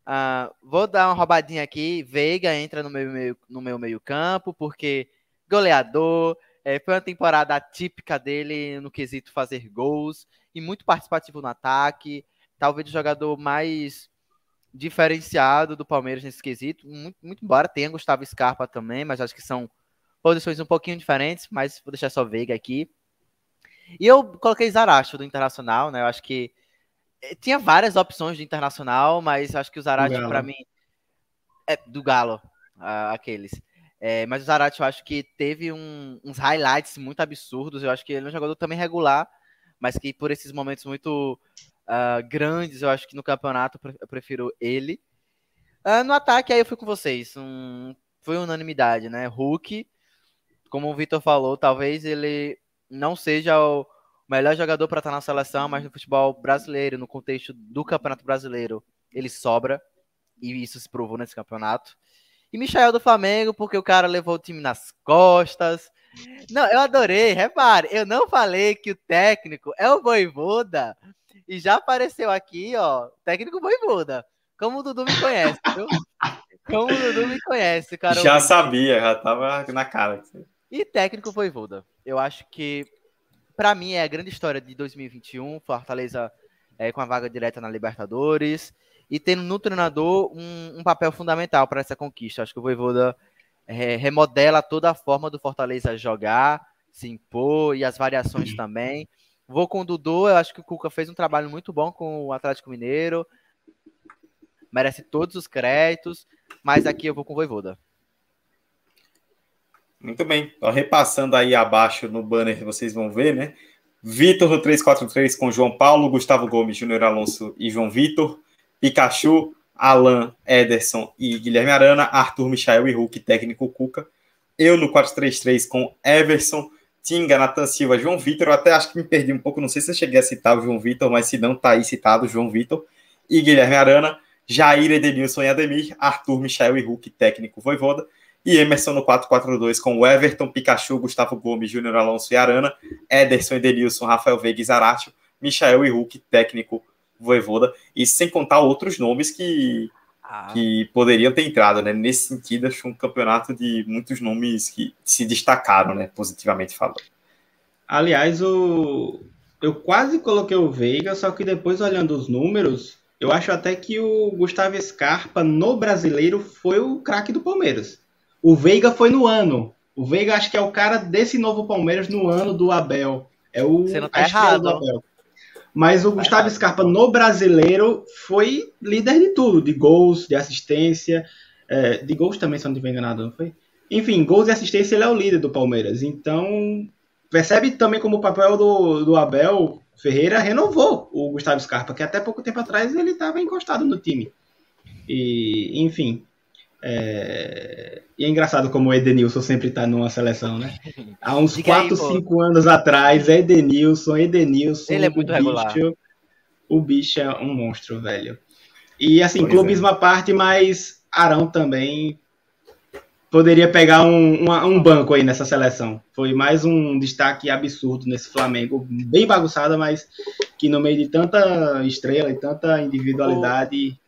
Uh, vou dar uma roubadinha aqui. Veiga entra no meu meio, no meu meio campo, porque goleador. É, foi uma temporada atípica dele no quesito fazer gols e muito participativo no ataque. Talvez o jogador mais diferenciado do Palmeiras nesse quesito. Muito, muito embora tenha Gustavo Scarpa também, mas acho que são posições um pouquinho diferentes, mas vou deixar só Veiga aqui. E eu coloquei Zaracho do Internacional, né? Eu acho que eh, tinha várias opções do Internacional, mas acho que o Zaracho para mim é do Galo, aqueles. É, mas o Zarate eu acho que teve um, uns highlights muito absurdos. Eu acho que ele é um jogador também regular, mas que por esses momentos muito uh, grandes, eu acho que no campeonato eu prefiro ele. Uh, no ataque, aí eu fui com vocês. Um, foi unanimidade, né? Hulk, como o Vitor falou, talvez ele não seja o melhor jogador para estar na seleção, mas no futebol brasileiro, no contexto do Campeonato Brasileiro, ele sobra. E isso se provou nesse campeonato. E Michael do Flamengo, porque o cara levou o time nas costas, Não, eu adorei, repare, eu não falei que o técnico é o Voivoda e já apareceu aqui, ó, técnico Voivoda. Como o Dudu me conhece, viu? Como o Dudu me conhece, cara. Já sabia, já tava na cara. E técnico Voivoda. Eu acho que, para mim, é a grande história de 2021. Fortaleza é, com a vaga direta na Libertadores e tendo no treinador um, um papel fundamental para essa conquista. Acho que o Voivoda é, remodela toda a forma do Fortaleza jogar, se impor e as variações também. Vou com o Dudu, eu acho que o Cuca fez um trabalho muito bom com o Atlético Mineiro. Merece todos os créditos, mas aqui eu vou com o Voivoda. Muito bem. Ó, repassando aí abaixo no banner, vocês vão ver, né? Vitor no 343 com João Paulo, Gustavo Gomes, Júnior Alonso e João Vitor. Pikachu, Alan, Ederson e Guilherme Arana. Arthur, Michael e Hulk, técnico Cuca. Eu no 433 com Everson, Tinga, Natan Silva, João Vitor. Eu até acho que me perdi um pouco, não sei se eu cheguei a citar o João Vitor, mas se não, tá aí citado o João Vitor. E Guilherme Arana, Jair, Edenilson e Ademir, Arthur, Michael e Hulk, técnico Voivoda e Emerson no 4-4-2 com Everton, Pikachu, Gustavo Gomes, Júnior Alonso e Arana, Ederson, Edenilson, Rafael Veiga e Zaratio, Michael e Hulk, técnico Voivoda, e sem contar outros nomes que, ah. que poderiam ter entrado, né? Nesse sentido, acho um campeonato de muitos nomes que se destacaram, né? Positivamente falando. Aliás, o... eu quase coloquei o Veiga, só que depois olhando os números, eu acho até que o Gustavo Scarpa no brasileiro foi o craque do Palmeiras. O Veiga foi no ano. O Veiga acho que é o cara desse novo Palmeiras no ano do Abel. É o Você não tá errado. do Abel. Mas o tá Gustavo. Scarpa no brasileiro foi líder de tudo, de gols, de assistência, é, de gols também, se eu não estiver enganado, não foi? Enfim, gols e assistência ele é o líder do Palmeiras. Então, percebe também como o papel do, do Abel Ferreira renovou o Gustavo Scarpa, que até pouco tempo atrás ele estava encostado no time. E, enfim, é... E é engraçado como o Edenilson sempre tá numa seleção, né? Há uns Diga 4, aí, 5 anos atrás, Edenilson, Edenilson. Ele é muito o regular. Bicho, o bicho é um monstro, velho. E assim, pois clubismo é. à parte, mas Arão também poderia pegar um, um, um, banco aí nessa seleção. Foi mais um destaque absurdo nesse Flamengo, bem bagunçado, mas que no meio de tanta estrela e tanta individualidade o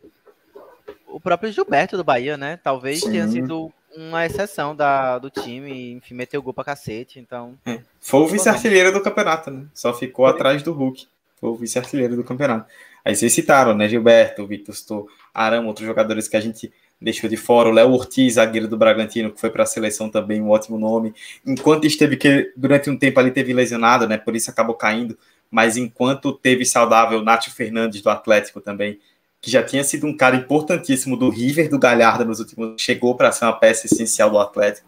próprio Gilberto do Bahia, né? Talvez Sim. tenha sido uma exceção da, do time, enfim, meteu gol pra cacete, então... É. Foi o vice-artilheiro do campeonato, né? Só ficou Foi. atrás do Hulk. Foi o vice-artilheiro do campeonato. Aí vocês citaram, né? Gilberto, Vitor Stou, Arama, outros jogadores que a gente deixou de fora. O Léo Ortiz, zagueiro do Bragantino, que foi para a seleção também, um ótimo nome. Enquanto esteve, que durante um tempo ali teve lesionado, né? Por isso acabou caindo. Mas enquanto teve saudável, Nátio Fernandes do Atlético também que já tinha sido um cara importantíssimo do River, do Galhardo nos últimos chegou para ser uma peça essencial do Atlético.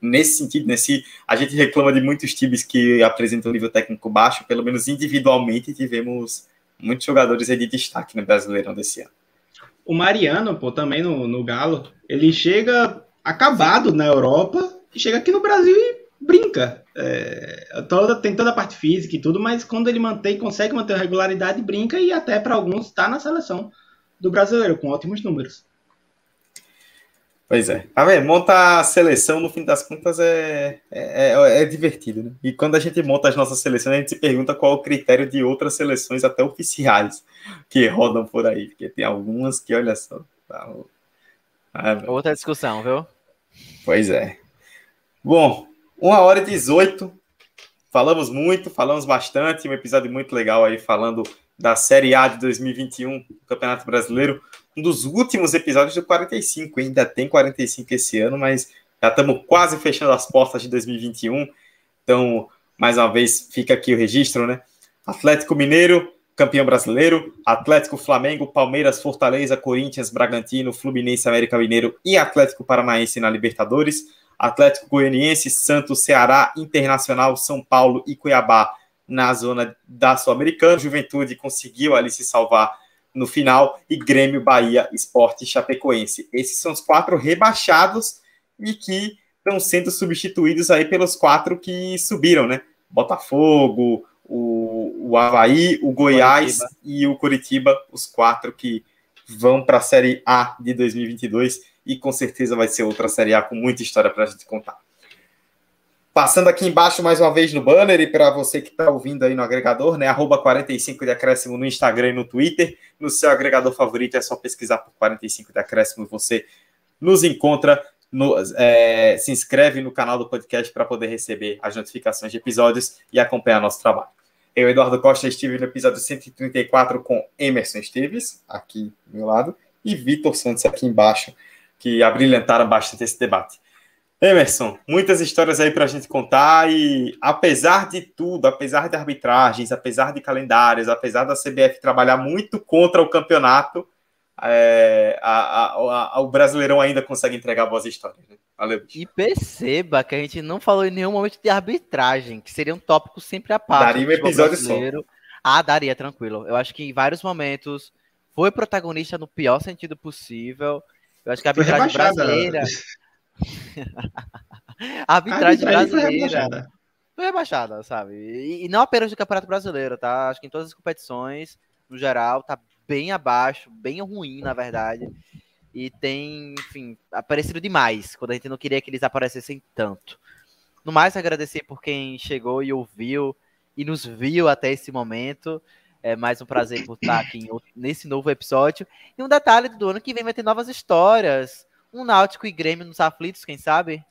Nesse sentido, nesse, a gente reclama de muitos times que apresentam nível técnico baixo, pelo menos individualmente tivemos muitos jogadores de destaque no Brasileirão desse ano. O Mariano, pô, também no, no Galo, ele chega acabado na Europa e chega aqui no Brasil e brinca. É, toda, tem toda a parte física e tudo, mas quando ele mantém, consegue manter a regularidade, brinca e até para alguns está na seleção do brasileiro, com ótimos números. Pois é. Tá vendo? Monta a seleção, no fim das contas, é, é, é, é, divertido, né? E quando a gente monta as nossas seleções, a gente se pergunta qual é o critério de outras seleções, até oficiais, que rodam por aí. Porque tem algumas que, olha só. Tá... Ah, Outra discussão, viu? Pois é. Bom, uma hora e 18. Falamos muito, falamos bastante. Um episódio muito legal aí, falando da Série A de 2021 do Campeonato Brasileiro. Um dos últimos episódios do 45. Ainda tem 45 esse ano, mas já estamos quase fechando as portas de 2021. Então, mais uma vez, fica aqui o registro, né? Atlético Mineiro, campeão brasileiro, Atlético Flamengo, Palmeiras, Fortaleza, Corinthians, Bragantino, Fluminense, América Mineiro e Atlético Paranaense na Libertadores. Atlético Goianiense, Santos, Ceará, Internacional, São Paulo e Cuiabá na zona da Sul-Americana. Juventude conseguiu ali se salvar no final e Grêmio, Bahia, Esporte e Chapecoense. Esses são os quatro rebaixados e que estão sendo substituídos aí pelos quatro que subiram, né? Botafogo, o, o Havaí, o Goiás Curitiba. e o Curitiba, os quatro que vão para a Série A de 2022 e com certeza vai ser outra Série A com muita história para a gente contar. Passando aqui embaixo mais uma vez no banner e para você que está ouvindo aí no agregador, né? Arroba 45 de acréscimo no Instagram e no Twitter. No seu agregador favorito é só pesquisar por 45 de acréscimo e você nos encontra. No, é, se inscreve no canal do podcast para poder receber as notificações de episódios e acompanhar nosso trabalho. Eu, Eduardo Costa, estive no episódio 134 com Emerson Esteves, aqui do meu lado, e Vitor Santos aqui embaixo, que abrilhantaram bastante esse debate. Emerson, muitas histórias aí para a gente contar e apesar de tudo, apesar de arbitragens, apesar de calendários, apesar da CBF trabalhar muito contra o campeonato, é, a, a, a, o Brasileirão ainda consegue entregar boas histórias. Né? Valeu. E perceba que a gente não falou em nenhum momento de arbitragem, que seria um tópico sempre a parte. Daria um episódio só. Ah, daria, tranquilo. Eu acho que em vários momentos foi protagonista no pior sentido possível. Eu acho que a arbitragem brasileira. A arbitragem brasileira. Foi rebaixada, sabe? E, e, não apenas do Campeonato Brasileiro, tá? Acho que em todas as competições, no geral, tá bem abaixo, bem ruim, na verdade. E tem, enfim, aparecido demais, quando a gente não queria que eles aparecessem tanto. No mais, agradecer por quem chegou e ouviu e nos viu até esse momento. É mais um prazer por estar aqui nesse novo episódio. E um detalhe do ano que vem vai ter novas histórias um Náutico e Grêmio nos aflitos, quem sabe?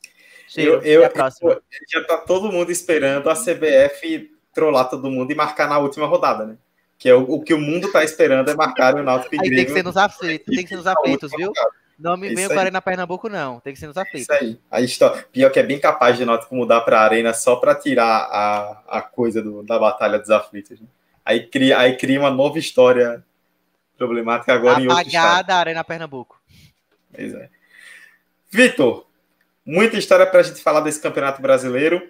eu, eu, eu, já tá todo mundo esperando a CBF trollar todo mundo e marcar na última rodada, né? Que é o, o que o mundo tá esperando é marcar o Náutico e Grêmio. Aí tem que ser nos aflitos, tem que ser nos aflitos, viu? Não me venha com a Arena Pernambuco, não. Tem que ser nos aflitos. Isso aí. A história, pior que é bem capaz de Náutico mudar para a Arena só para tirar a, a coisa do, da Batalha dos Aflitos. Né? Aí, cria, aí cria uma nova história problemática agora Apagada em outro estado. Apagada a Arena Pernambuco. Pois é. Vitor, muita história para a gente falar desse campeonato brasileiro.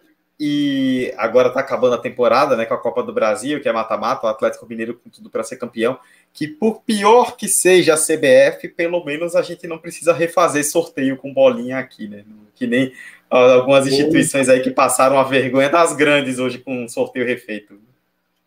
E agora está acabando a temporada, né, com a Copa do Brasil, que é mata-mata, o Atlético Mineiro com tudo para ser campeão. Que por pior que seja a CBF, pelo menos a gente não precisa refazer sorteio com bolinha aqui, né? Que nem algumas instituições aí que passaram a vergonha das grandes hoje com um sorteio refeito.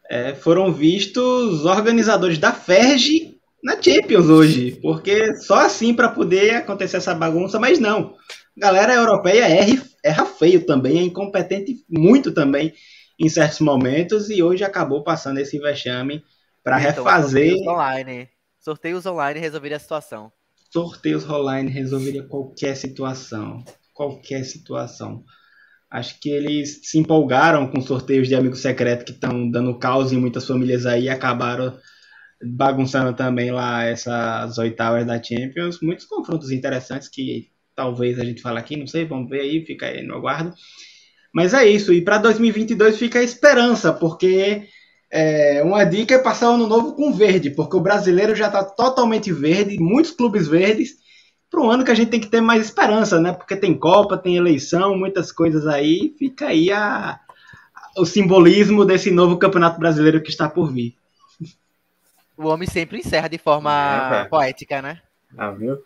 É, foram vistos organizadores da FERJ na Champions hoje, porque só assim para poder acontecer essa bagunça, mas não. galera europeia erra, erra feio também, é incompetente muito também em certos momentos e hoje acabou passando esse vexame para então, refazer. Sorteios online. Sorteios online resolveria a situação. Sorteios online resolveria qualquer situação. Qualquer situação. Acho que eles se empolgaram com sorteios de amigo secreto que estão dando caos em muitas famílias aí e acabaram bagunçando também lá essas oitavas da Champions. Muitos confrontos interessantes que talvez a gente fale aqui, não sei, vamos ver aí, fica aí no aguardo. Mas é isso, e para 2022 fica a esperança, porque é, uma dica é passar o ano novo com verde, porque o brasileiro já está totalmente verde, muitos clubes verdes, para um ano que a gente tem que ter mais esperança, né? Porque tem Copa, tem eleição, muitas coisas aí, fica aí a, o simbolismo desse novo campeonato brasileiro que está por vir. O homem sempre encerra de forma é, poética, né? Ah, viu?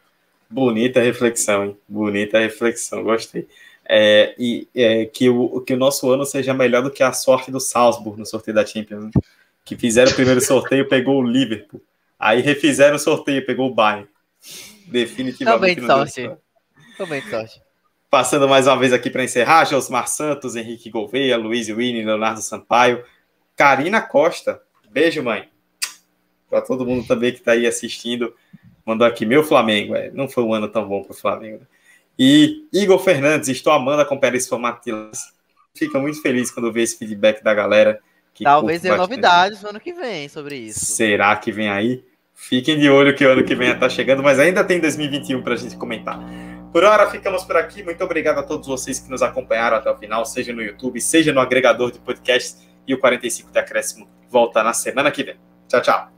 Bonita reflexão, hein? Bonita reflexão, gostei. É, e é, que, o, que o nosso ano seja melhor do que a sorte do Salzburg no sorteio da Champions. Né? Que fizeram o primeiro sorteio, pegou o Liverpool. Aí refizeram o sorteio, pegou o Bayern. Definitivamente. Também de sorte. Também de sorte. Passando mais uma vez aqui para encerrar, Josmar Santos, Henrique Gouveia, Luiz Winnie, Leonardo Sampaio, Karina Costa. Beijo, mãe para todo mundo também que está aí assistindo, mandou aqui meu Flamengo. É, não foi um ano tão bom para o Flamengo. Né? E Igor Fernandes, estou amando acompanhar esse formato de lance. Fica muito feliz quando vê esse feedback da galera. Talvez tenha novidades no ano que vem sobre isso. Será que vem aí? Fiquem de olho que o ano que vem está chegando, mas ainda tem 2021 para a gente comentar. Por hora, ficamos por aqui. Muito obrigado a todos vocês que nos acompanharam até o final, seja no YouTube, seja no agregador de podcasts. E o 45 de Acréscimo volta na semana que vem. Tchau, tchau.